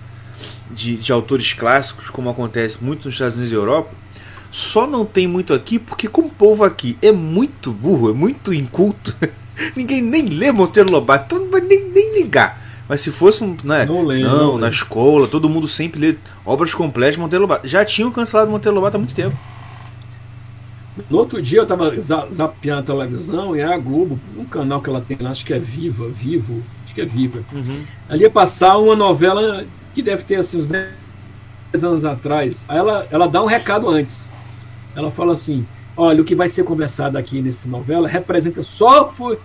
de, de autores clássicos, como acontece muito nos Estados Unidos e Europa, só não tem muito aqui porque como o povo aqui é muito burro, é muito inculto, ninguém nem lê Monteiro Lobato, então não vai nem, nem ligar. Mas se fosse um. Né, Não lê, não, não na lê. escola, todo mundo sempre lê obras completas de Monteiro Lobato. Já tinham cancelado Monteiro Lobato há muito tempo. No outro dia eu tava za- zapeando a televisão e a Globo, um canal que ela tem lá, acho que é Viva, Vivo, acho que é Viva. Ali ia passar uma novela que deve ter assim, uns 10 anos atrás. Aí ela, ela dá um recado antes. Ela fala assim: olha, o que vai ser conversado aqui nessa novela representa só o que, foi,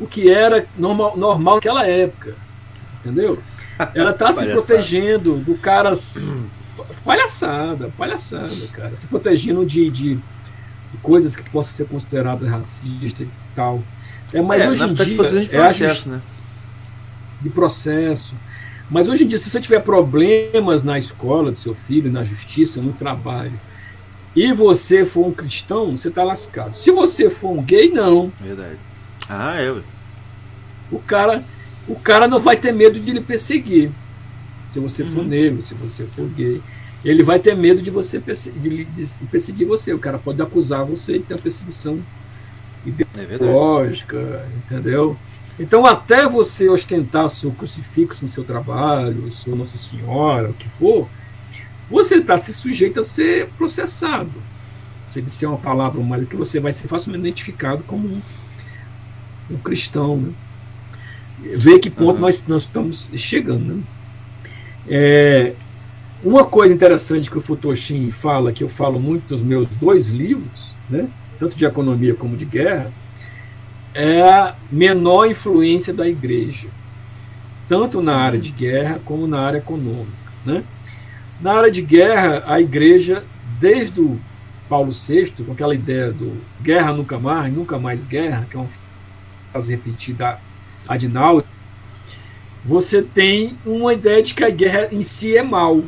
o que era normal, normal naquela época. Entendeu? Ela tá se protegendo do cara. Palhaçada, palhaçada, cara. Se protegendo de, de coisas que possam ser consideradas racistas e tal. É, mas é, hoje em dia. de é processo, né? de processo. Mas hoje em dia, se você tiver problemas na escola do seu filho, na justiça, no trabalho, e você for um cristão, você está lascado. Se você for um gay, não. Verdade. Ah, é. ué. O cara, o cara não vai ter medo de lhe perseguir. Se você for Uhum. negro, se você for gay, ele vai ter medo de você de, de perseguir você. O cara pode acusar você de ter perseguição É verdade. lógica, entendeu? Então, até você ostentar seu crucifixo no seu trabalho, sua Nossa Senhora, o que for, você está se sujeito a ser processado. Se disser uma palavra mal que você vai ser facilmente identificado como um, um cristão. Né? Ver que ponto Aham. nós, nós estamos chegando. Né? É, uma coisa interessante que o Futoshin fala, que eu falo muito nos meus dois livros, né? tanto de economia como de guerra, é a menor influência da igreja, tanto na área de guerra como na área econômica. Né? Na área de guerra, a igreja, desde o Paulo VI, com aquela ideia do guerra nunca mais, nunca mais guerra, que é uma frase repetida ad nauseam, você tem uma ideia de que a guerra em si é mal,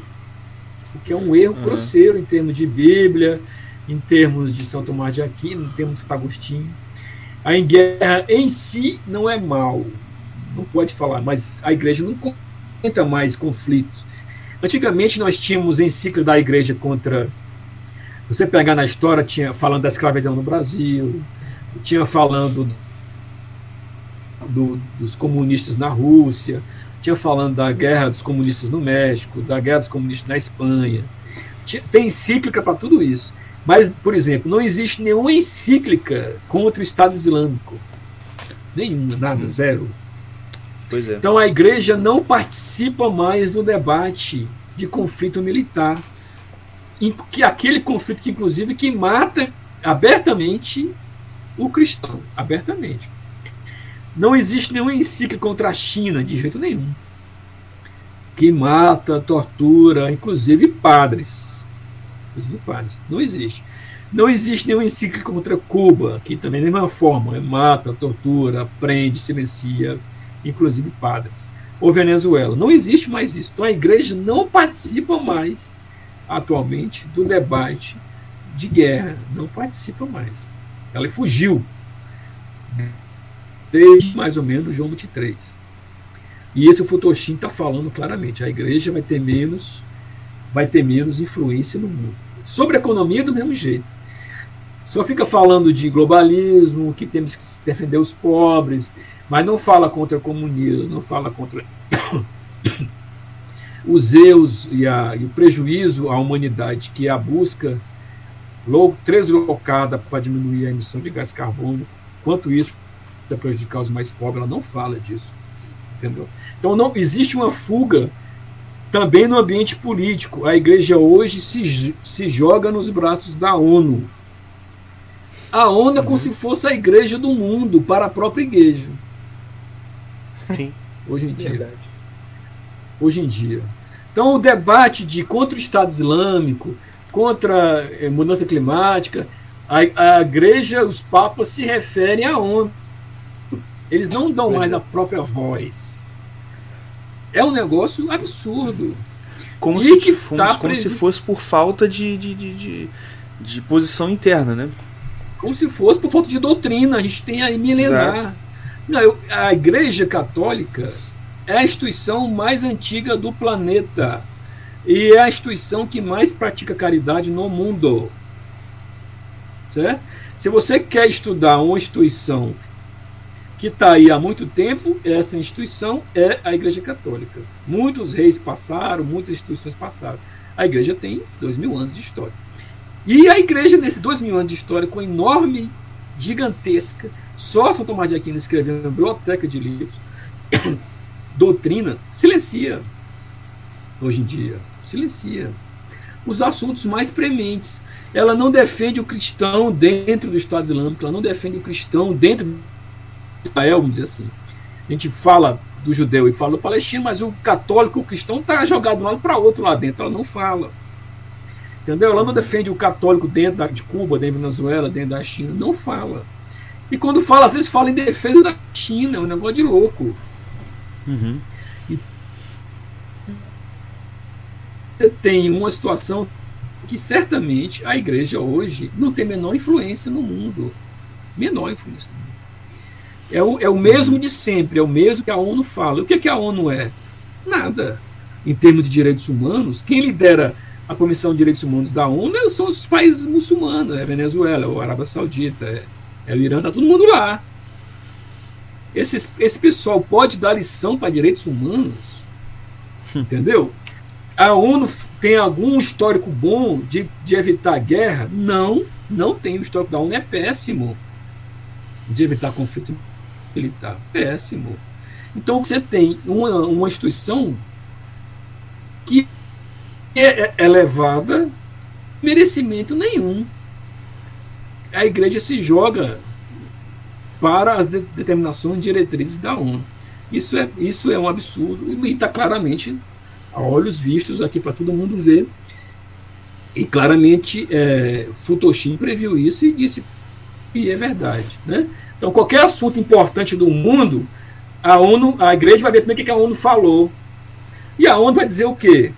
o que é um erro Uhum. grosseiro em termos de Bíblia, em termos de São Tomás de Aquino, em termos de Santo Agostinho. A guerra em si não é mal, não pode falar, mas a igreja não comenta mais conflitos. Antigamente nós tínhamos encíclica da igreja contra. Você pegar na história, tinha falando da escravidão no Brasil, tinha falando do- dos comunistas na Rússia, tinha falando da guerra dos comunistas no México, da guerra dos comunistas na Espanha. Tem encíclica para tudo isso. Mas, por exemplo, não existe nenhuma encíclica contra o Estado Islâmico. Nenhuma, nada, zero. Pois é. Então a igreja não participa mais do debate de conflito militar. Em que aquele conflito que, inclusive, que mata abertamente o cristão. Abertamente. Não existe nenhuma encíclica contra a China, de jeito nenhum. Que mata, tortura, inclusive padres. Inclusive padres. Não existe. Não existe nenhuma encíclica contra Cuba, que também da mesma forma, mata, tortura, prende, silencia, inclusive padres. Ou Venezuela. Não existe mais isso. Então a igreja não participa mais, atualmente, do debate de guerra. Não participa mais. Ela fugiu desde mais ou menos João 23. E isso o Futoshin está falando claramente. A igreja vai ter menos, vai ter menos influência no mundo. Sobre a economia, do mesmo jeito. Só fica falando de globalismo, que temos que defender os pobres, mas não fala contra o comunismo, não fala contra os erros e, a- e o prejuízo à humanidade, que é a busca logo deslocada para diminuir a emissão de gás carbônico, quanto isso vai prejudicar os mais pobres, ela não fala disso. Entendeu? Então não existe uma fuga também no ambiente político. A igreja hoje se, se joga nos braços da ONU. A ONU é como se fosse a igreja do mundo para a própria igreja. Sim. Hoje em dia Verdade. hoje em dia. Então, o debate de contra o Estado Islâmico, contra a mudança climática, a, a igreja, os papas se referem à ONU. Eles não dão mais é. a própria voz. É um negócio absurdo. Como, E se, como, tá como se fosse por falta de, de, de, de, de posição interna, né? Como se fosse por falta de doutrina. A gente tem aí milenar. Não, eu, a Igreja Católica é a instituição mais antiga do planeta e é a instituição que mais pratica caridade no mundo. Certo? Se você quer estudar uma instituição que está aí há muito tempo, essa instituição é a Igreja Católica. Muitos reis passaram, muitas instituições passaram. A Igreja tem dois mil anos de história. E a Igreja, nesses dois mil anos de história, com enorme, gigantesca, só São Tomás de Aquino escrevendo uma biblioteca de livros, doutrina, silencia. Hoje em dia, silencia. Os assuntos mais prementes. Ela não defende o cristão dentro do Estado Islâmico, ela não defende o cristão dentro de Israel, vamos dizer assim. A gente fala do judeu e fala do palestino, mas o católico, o cristão, está jogado de um lado para outro lá dentro, ela não fala. Entendeu? Ela não defende o católico dentro de Cuba, dentro da Venezuela, dentro da China, não fala. E quando fala, às vezes fala em defesa da China, é um negócio de louco. Uhum. E você tem uma situação que certamente a igreja hoje não tem menor influência no mundo. Menor influência no mundo. É o, é o mesmo de sempre, é o mesmo que a ONU fala. O que, é que a ONU é? Nada. Em termos de direitos humanos, quem lidera a Comissão de Direitos Humanos da ONU são os países muçulmanos, é Venezuela, é a Arábia Saudita, é é o Irã, tá todo mundo lá. Esse, esse pessoal pode dar lição para direitos humanos? Entendeu? A ONU tem algum histórico bom de, de evitar guerra? Não, não tem. O histórico da ONU é péssimo de evitar conflito militar. Péssimo. Então você tem uma, uma instituição que é, é levada merecimento nenhum a igreja se joga para as de determinações diretrizes da ONU. Isso é, isso é um absurdo e está claramente a olhos vistos aqui para todo mundo ver. E claramente é, previu isso e disse que é verdade. Né? Então, qualquer assunto importante do mundo, a ONU, a igreja vai ver primeiro o que a ONU falou. E a ONU vai dizer o quê?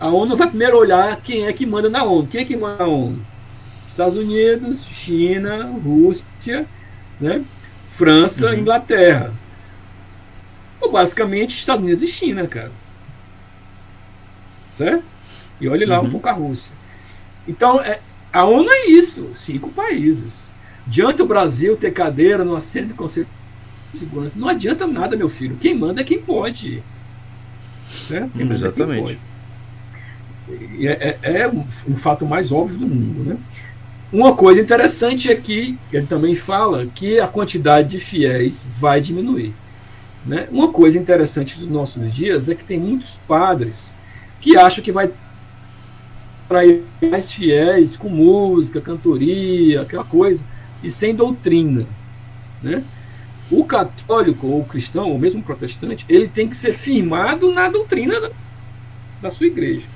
A ONU vai primeiro olhar quem é que manda na ONU. Quem é que manda na ONU? Estados Unidos, China, Rússia, né? França, uhum. Inglaterra. Ou basicamente Estados Unidos e China, cara. Certo? E olhe lá uhum. um pouco a Rússia. Então, é, a ONU é isso, cinco países. Adianta o Brasil ter cadeira no assento de conselho de segurança. Não adianta nada, meu filho. Quem manda é quem pode. Certo? Quem Exatamente. É, é, é um, um, fato mais óbvio do mundo, né? Uma coisa interessante é que ele também fala que a quantidade de fiéis vai diminuir. Né? Uma coisa interessante dos nossos dias é que tem muitos padres que acham que vai atrair mais fiéis com música, cantoria, aquela coisa, e sem doutrina. Né? O católico ou o cristão, ou mesmo o protestante, ele tem que ser firmado na doutrina da, da sua igreja.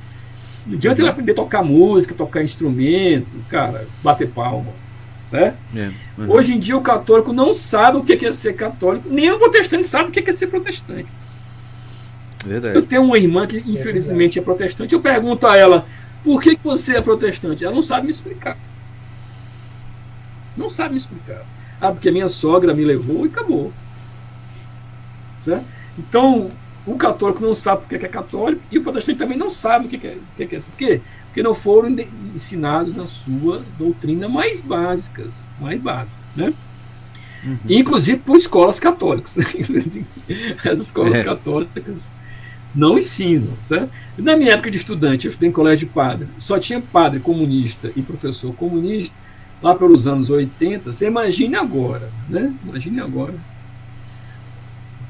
Não adianta ele aprender a tocar música, tocar instrumento, cara, bater palma. Né? É, uhum. Hoje em dia o católico não sabe o que é ser católico, nem o protestante sabe o que é ser protestante. Verdade. Eu tenho uma irmã que infelizmente é, é protestante, eu pergunto a ela, por que você é protestante? Ela não sabe me explicar. Não sabe me explicar. Ah, porque minha sogra me levou e acabou. Certo? Então, o católico não sabe o que é católico e o protestante também não sabe o que é, o que é Por quê? Porque não foram ensinados na sua doutrina mais básicas, mais básicas, né? Uhum. Inclusive por escolas católicas. Né? As escolas é. católicas não ensinam, certo? Na minha época de estudante, eu estudei em colégio de padre, só tinha padre comunista e professor comunista, lá pelos anos 80. Você imagine agora, né? Imagine agora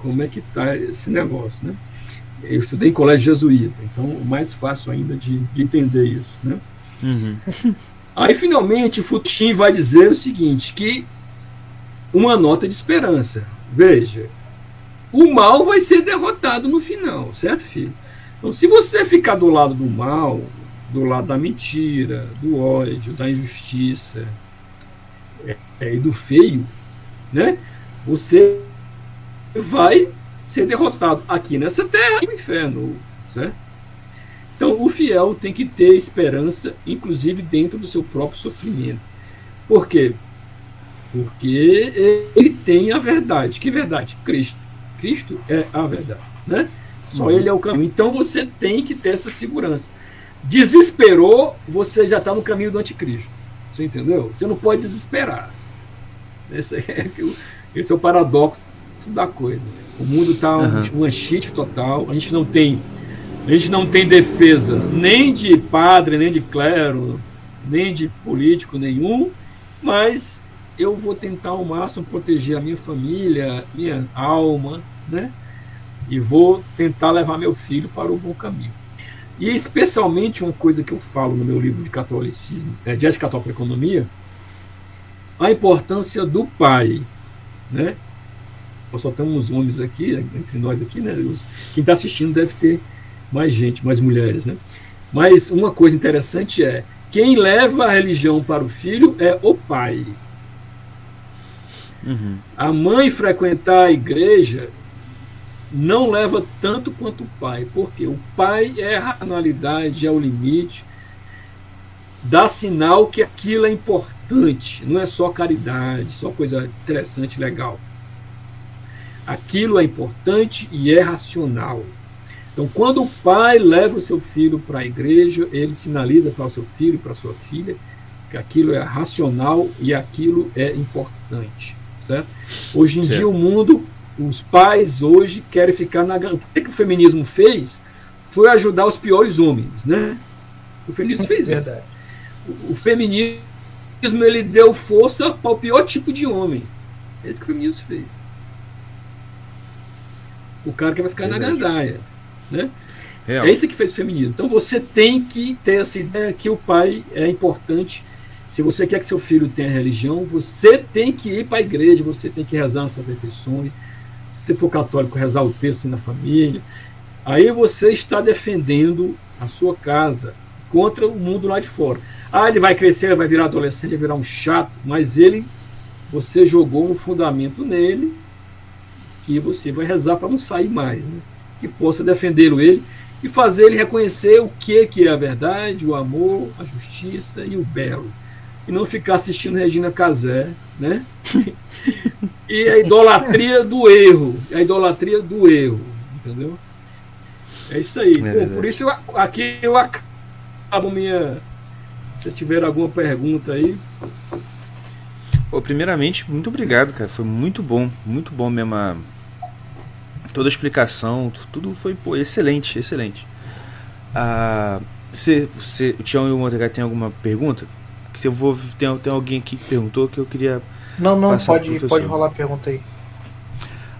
como é que está esse negócio, né? Eu estudei em colégio jesuíta, então o mais fácil ainda de, de entender isso, né? Uhum. Aí finalmente o vai dizer o seguinte, que uma nota de esperança. Veja, o mal vai ser derrotado no final, certo, filho? Então, se você ficar do lado do mal, do lado da mentira, do ódio, da injustiça é, e do feio, né? Você vai ser derrotado aqui nessa terra e no inferno, certo? Então, o fiel tem que ter esperança, inclusive dentro do seu próprio sofrimento. Por quê? Porque ele tem a verdade. Que verdade? Cristo. Cristo é a verdade, né? Só ele é o caminho. Então você tem que ter essa segurança. Desesperou, você já está no caminho do anticristo. Você entendeu? Você não pode desesperar. Esse é, esse é o paradoxo da coisa. O mundo está um, um anchite total. A gente não tem a gente não tem defesa nem de padre, nem de clero, nem de político nenhum, mas eu vou tentar ao máximo proteger a minha família, minha alma, né? E vou tentar levar meu filho para o bom caminho. E especialmente uma coisa que eu falo no meu livro de catolicismo, é, de Católica Economia, a importância do pai, né? Nós só temos homens aqui, entre nós aqui, né? Quem está assistindo deve ter mais gente, mais mulheres, né? Mas uma coisa interessante é quem leva a religião para o filho é o pai. Uhum. A mãe frequentar a igreja não leva tanto quanto o pai, porque o pai é a racionalidade, é o limite, dá sinal que aquilo é importante, não é só caridade, só coisa interessante, legal. Aquilo é importante e é racional. Então, quando o pai leva o seu filho para a igreja, ele sinaliza para o seu filho, para a sua filha, que aquilo é racional e aquilo é importante. Certo? Hoje em certo. dia, o mundo, os pais hoje querem ficar na. O que, que o feminismo fez? Foi ajudar os piores homens. Né? O feminismo fez Verdade. isso. O, o feminismo ele deu força para o pior tipo de homem. É isso que o feminismo fez. O cara que vai ficar Verdade. na gandaia. Né? É. é isso que fez o feminismo. Então você tem que ter essa ideia que o pai é importante. Se você quer que seu filho tenha religião, você tem que ir para a igreja, você tem que rezar essas refeições. Se você for católico, rezar o texto na família. Aí você está defendendo a sua casa contra o mundo lá de fora. Ah, ele vai crescer, ele vai virar adolescente, vai virar um chato, mas ele, você jogou um fundamento nele que você vai rezar para não sair mais. Né? que possa defendê-lo ele e fazer ele reconhecer o que, que é a verdade, o amor, a justiça e o belo. E não ficar assistindo Regina Casé, né? e a idolatria do erro. A idolatria do erro. Entendeu? É isso aí. É Pô, por isso eu, aqui eu acabo minha. Se tiver alguma pergunta aí. Pô, primeiramente, muito obrigado, cara. Foi muito bom, muito bom mesmo a, toda a explicação, tudo foi pô, excelente, excelente. Ah, você, você, o Tião e o Montegar tem alguma pergunta? Se eu vou tem, tem alguém aqui que perguntou que eu queria Não, não, pode, pode rolar a pergunta aí.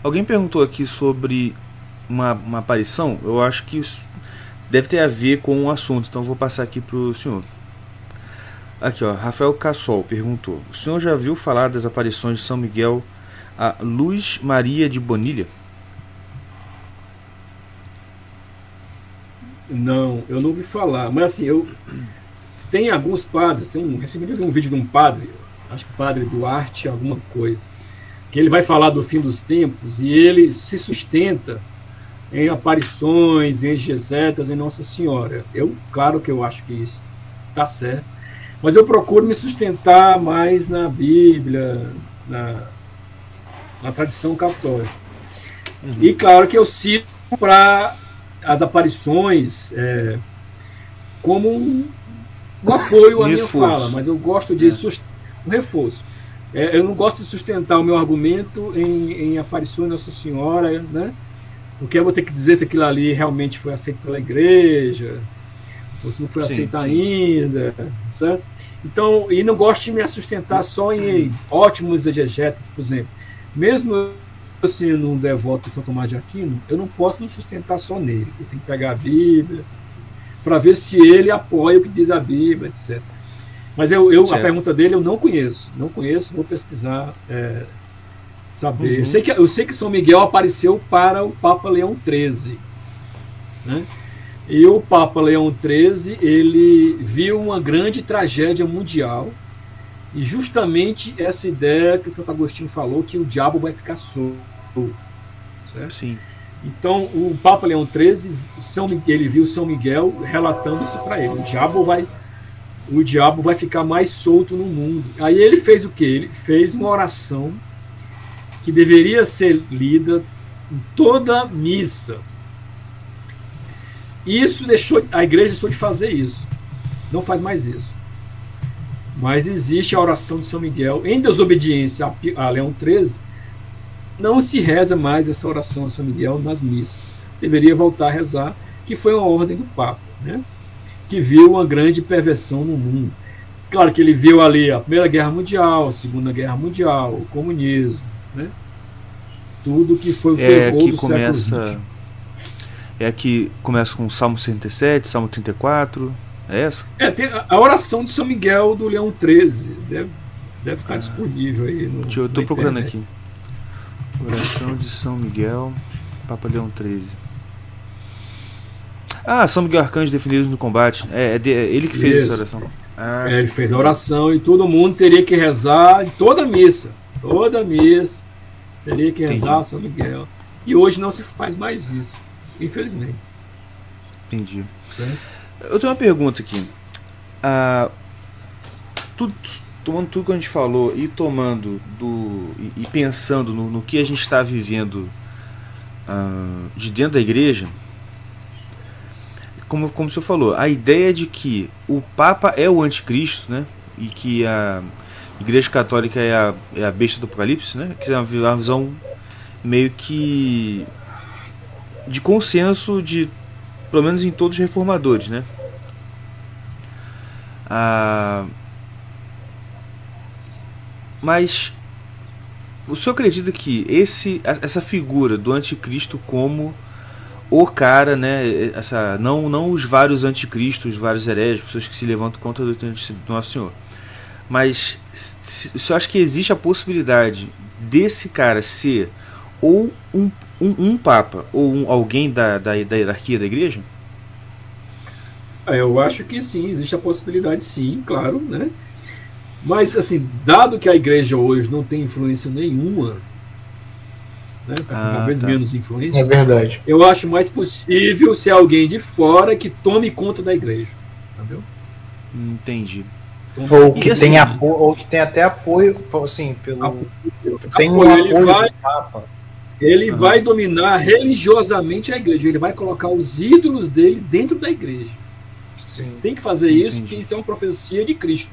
Alguém perguntou aqui sobre uma, uma aparição, eu acho que isso deve ter a ver com o um assunto, então vou passar aqui para o senhor. Aqui, ó, Rafael Cassol perguntou: O senhor já viu falar das aparições de São Miguel a Luz Maria de Bonilha? Não, eu não ouvi falar. Mas assim, eu tem alguns padres, tem um, recebi um vídeo de um padre, acho que padre Duarte, alguma coisa, que ele vai falar do fim dos tempos e ele se sustenta em aparições, em exegetas, em Nossa Senhora. Eu, claro que eu acho que isso está certo, mas eu procuro me sustentar mais na Bíblia, na, na tradição católica. Uhum. E claro que eu cito para as aparições é, como um, um apoio à minha fala, mas eu gosto de é. um reforço. É, eu não gosto de sustentar o meu argumento em, em aparições Nossa Senhora, né? Porque eu vou ter que dizer se aquilo ali realmente foi aceito pela igreja, ou se não foi sim, aceito sim. ainda, certo? Então, e não gosto de me sustentar só em ótimos exegetas, por exemplo. Mesmo sendo um devoto de São Tomás de Aquino, eu não posso me sustentar só nele. Eu tenho que pegar a Bíblia para ver se ele apoia o que diz a Bíblia, etc. Mas eu, eu a pergunta dele eu não conheço. Não conheço, vou pesquisar, é, saber. Uhum. Eu, sei que, eu sei que São Miguel apareceu para o Papa Leão XIII. Né? E o Papa Leão XIII ele viu uma grande tragédia mundial e justamente essa ideia que Santo Agostinho falou que o diabo vai ficar solto Certo? Sim. Então, o Papa Leão XIII, São, ele viu São Miguel relatando isso para ele. O diabo vai o diabo vai ficar mais solto no mundo. Aí ele fez o que? Ele fez uma oração que deveria ser lida em toda missa. Isso deixou a igreja deixou de fazer isso. Não faz mais isso. Mas existe a oração de São Miguel em desobediência a, a Leão XIII. Não se reza mais essa oração de São Miguel nas missas. Deveria voltar a rezar, que foi uma ordem do Papa, né? que viu uma grande perversão no mundo. Claro que ele viu ali a Primeira Guerra Mundial, a Segunda Guerra Mundial, o comunismo, né? tudo que foi o é que começa é que começa com Salmo 67, Salmo 34, é essa? É, tem a oração de São Miguel do Leão 13, deve, deve ficar ah, disponível aí no Eu tô procurando aqui. Oração de São Miguel, Papa Leão 13. Ah, São Miguel Arcanjo definidos no combate. É, é, de, é ele que fez Isso. essa oração. Ah, é, ele fez a oração e todo mundo teria que rezar toda missa. Toda missa teria que rezar Entendi. São Miguel. E hoje não se faz mais isso, infelizmente. Entendi. É. Eu tenho uma pergunta aqui. Ah, tudo, tomando tudo que a gente falou e tomando do. e, e pensando no, no, que a gente está vivendo ah, de dentro da igreja, como, como o senhor falou, a ideia de que o Papa é o anticristo, né? E que a Igreja Católica é a, é a besta do Apocalipse, né? Que é uma, visão meio que de consenso de pelo menos em todos os reformadores, né? Ah, mas o senhor acredita que esse, essa figura do anticristo como o cara, né, essa, não, não os vários anticristos, os vários hereges, pessoas que se levantam contra do Nosso Senhor, mas o senhor acha que existe a possibilidade desse cara ser ou um um, um papa ou um, alguém da, da, da hierarquia da igreja? É, eu acho que sim, existe a possibilidade, sim, claro, né? Mas, assim, dado que a igreja hoje não tem influência nenhuma, né, tá ah, cada vez tá. menos influência, é verdade. eu acho mais possível ser alguém de fora que tome conta da igreja. Entendeu? Entendi. Ou que, assim, tem apoio, ou que tem até apoio, assim, pelo. Apoio, tem um apoio, apoio vai, do Papa. Ele uhum. vai dominar religiosamente a igreja. Ele vai colocar os ídolos dele dentro da igreja. Sim. Tem que fazer isso, porque isso é uma profecia de Cristo.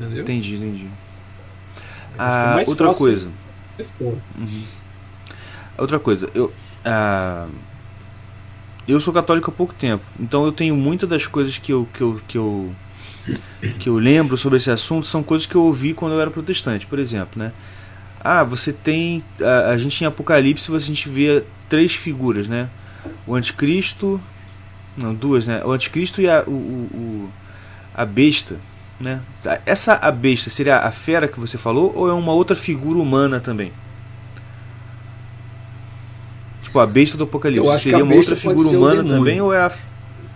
Entendeu? Entendi, entendi. É ah, outra coisa. Uhum. Outra coisa, eu. Ah, eu sou católico há pouco tempo, então eu tenho muitas das coisas que eu, que eu, que eu que eu lembro sobre esse assunto são coisas que eu ouvi quando eu era protestante, por exemplo, né? Ah, você tem. A, a gente em Apocalipse a gente vê três figuras, né? O anticristo. Não, duas, né? O anticristo e a, o, o, a besta. Né? Essa a besta seria a fera que você falou ou é uma outra figura humana também? Tipo, a besta do Apocalipse seria uma outra figura humana também ou é a,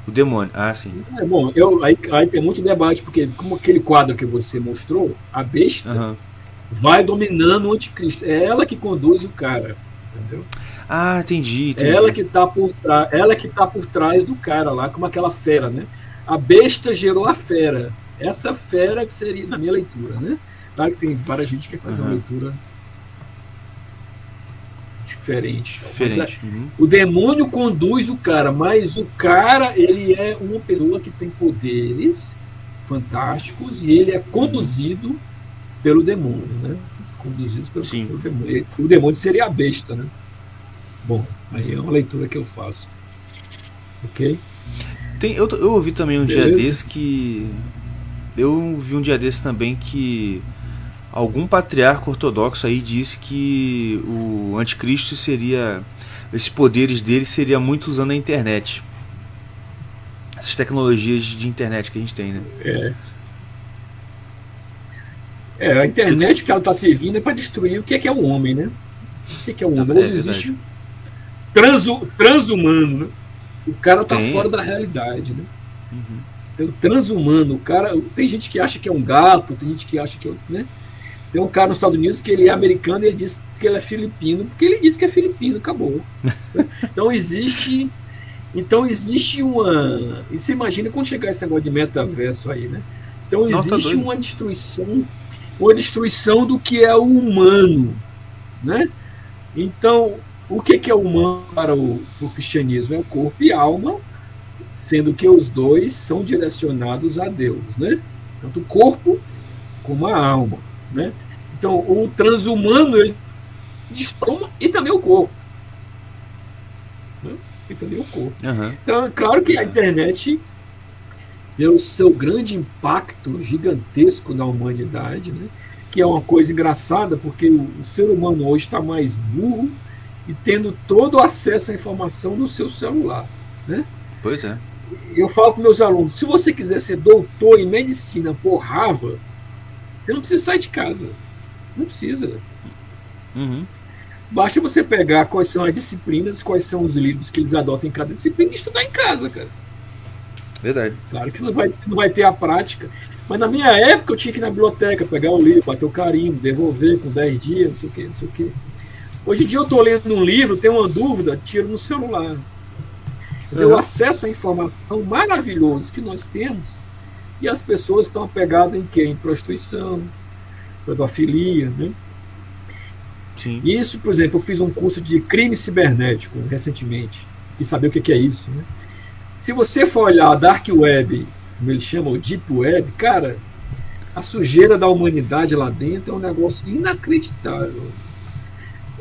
o demônio? Ah, sim. É, bom, eu, aí, aí tem muito debate, porque como aquele quadro que você mostrou, a besta. Uhum vai dominando o anticristo. É ela que conduz o cara, entendeu? Ah, entendi. entendi. Ela que está por trás, ela que tá por trás do cara lá, como aquela fera, né? A besta gerou a fera. Essa fera que seria na minha leitura, né? Claro que tem várias gente que faz uhum. uma leitura diferente. Diferente. É, uhum. O demônio conduz o cara, mas o cara ele é uma pessoa que tem poderes fantásticos e ele é conduzido pelo demônio, né? Conduzidos pelo, pelo demônio. O demônio seria a besta, né? Bom, aí é uma leitura que eu faço. Ok? Tem, eu, eu ouvi também um Beleza? dia desse que. Eu vi um dia desse também que algum patriarca ortodoxo aí disse que o anticristo seria. Esses poderes dele seria muito usando a internet. Essas tecnologias de internet que a gente tem, né? É. É, a internet que ela está servindo é para destruir o que é, que é o homem, né? O que é, que é o homem? Hoje existe transu, transhumano, né? O cara está fora da realidade, né? Uhum. Tem o transhumano, o cara. Tem gente que acha que é um gato, tem gente que acha que é. Né? Tem um cara nos Estados Unidos que ele é americano e ele diz que ele é filipino, porque ele diz que é filipino, acabou. então existe. Então existe uma. E você imagina quando chegar esse negócio de metaverso aí, né? Então existe Nossa, uma destruição ou a destruição do que é o humano. Né? Então, o que, que é humano para o, o cristianismo? É o corpo e alma, sendo que os dois são direcionados a Deus. Né? Tanto o corpo como a alma. Né? Então, o transhumano ele destoma e também o corpo. Né? E também o corpo. Uhum. Então, é claro que a internet deu seu grande impacto gigantesco na humanidade, né? que é uma coisa engraçada, porque o, o ser humano hoje está mais burro e tendo todo o acesso à informação no seu celular. Né? Pois é. Eu falo para meus alunos: se você quiser ser doutor em medicina por Harvard, você não precisa sair de casa. Não precisa. Uhum. Basta você pegar quais são as disciplinas, quais são os livros que eles adotam em cada disciplina e estudar em casa, cara. Verdade. Claro que não vai, não vai ter a prática. Mas na minha época eu tinha que ir na biblioteca, pegar o livro, bater o carimbo, devolver com 10 dias, não sei o quê, não sei o quê. Hoje em dia eu estou lendo um livro, tenho uma dúvida, tiro no celular. Quer dizer, Uhum. o acesso à informação maravilhoso que nós temos e as pessoas estão apegadas em quê? Em prostituição, pedofilia, né? Sim. Isso, por exemplo, eu fiz um curso de crime cibernético recentemente e saber o que que é isso. Né? Se você for olhar a Dark Web, como eles chamam, o Deep Web, cara, a sujeira da humanidade lá dentro é um negócio inacreditável.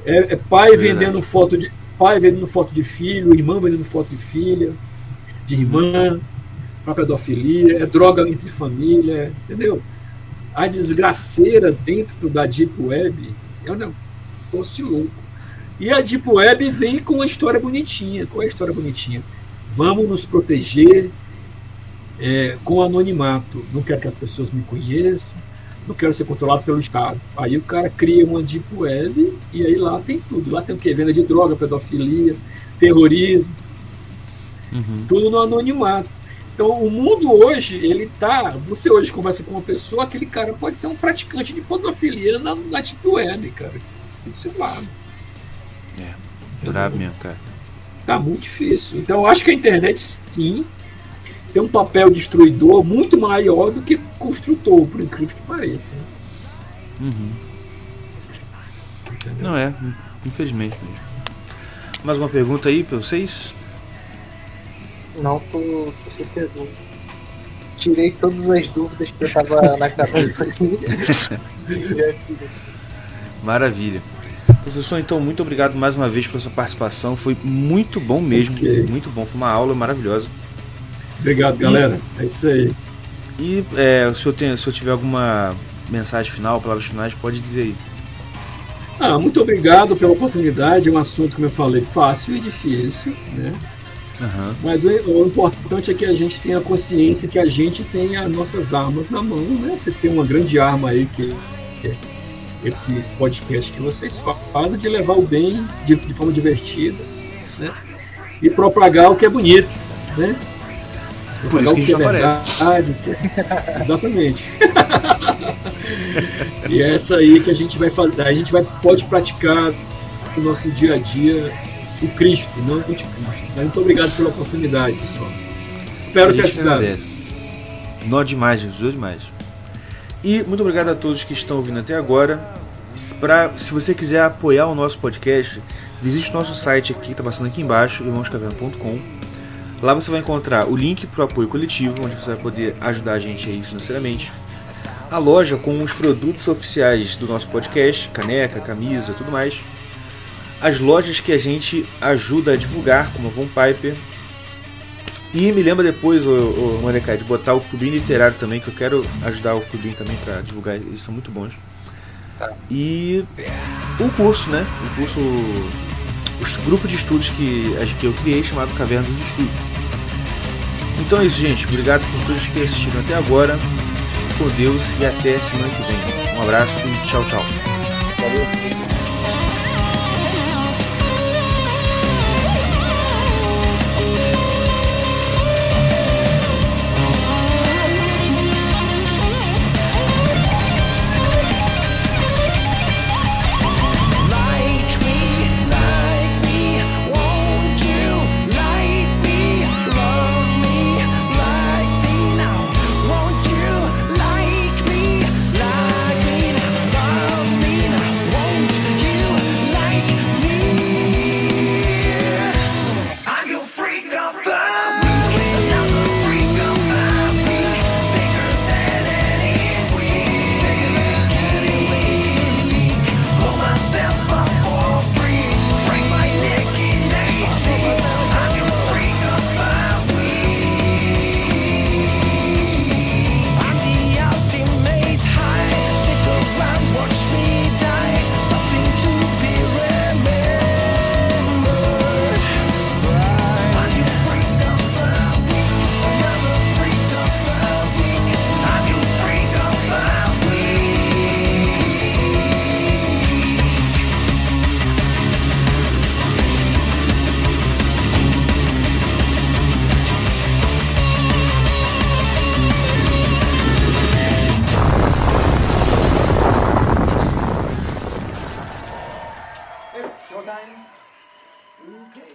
É, é pai Verdade. vendendo foto de pai vendendo foto de filho, irmã vendendo foto de filha, de irmã, para pedofilia, é droga entre família, entendeu? A desgraceira dentro da Deep Web é um negócio de louco. E a Deep Web vem com uma história bonitinha. Qual é a história bonitinha? Vamos nos proteger é, com anonimato. Não quero que as pessoas me conheçam, não quero ser controlado pelo Estado. Aí o cara cria uma Deep Web e aí lá tem tudo. Lá tem o quê? Venda de droga, pedofilia, terrorismo, Uhum. tudo no anonimato. Então, o mundo hoje, ele tá. Você hoje conversa com uma pessoa, aquele cara pode ser um praticante de pedofilia na, na Deep Web, cara. Isso é lado. É, brabo mesmo, cara. Tá muito difícil. Então, eu acho que a internet, sim, tem um papel destruidor muito maior do que construtor, por incrível que pareça. né? Uhum. Não é, infelizmente mesmo. Mais alguma pergunta aí pra vocês? Não, tô, tô sem pergunta. Tirei todas as dúvidas que eu tava na cabeça aqui. Maravilha. Professor, então, muito obrigado mais uma vez pela sua participação. Foi muito bom mesmo. Ok. Muito bom. Foi uma aula maravilhosa. Obrigado, galera. É isso aí. E é, se, eu tenho, se eu tiver alguma mensagem final, palavras finais, pode dizer aí. Ah, muito obrigado pela oportunidade. É um assunto, como eu falei, fácil e difícil, né? Aham. Mas o, o importante é que a gente tenha consciência que a gente tem as nossas armas na mão, né? Vocês têm uma grande arma aí que que é esses podcasts que vocês fazem de levar o bem de, de forma divertida, né? E propagar o que é bonito, né? Por isso que a gente é verdade, que é- Exatamente. e é essa aí que a gente vai fazer. A gente vai, pode praticar no nosso dia a dia o Cristo, não o anticristo. Muito obrigado pela oportunidade, pessoal. Espero ter ajudado. Nó demais, Jesus, demais. E muito obrigado a todos que estão ouvindo até agora. Pra, se você quiser apoiar o nosso podcast, visite o nosso site aqui, está passando aqui embaixo, irmãoscaverna.com. Lá você vai encontrar o link para o apoio coletivo, onde você vai poder ajudar a gente aí financeiramente. A loja com os produtos oficiais do nosso podcast, caneca, camisa, tudo mais. As lojas que a gente ajuda a divulgar, como a Von Piper, e me lembra depois, o, o Molecai, de botar o Clubinho Literário também, que eu quero ajudar o Clubinho também para divulgar, eles são muito bons. E o curso, né? O curso, o grupo de estudos que, que eu criei, chamado Caverna dos Estudos. Então é isso, gente. Obrigado por todos que assistiram até agora. Fique com Deus e até semana que vem. Um abraço e tchau, tchau. Valeu.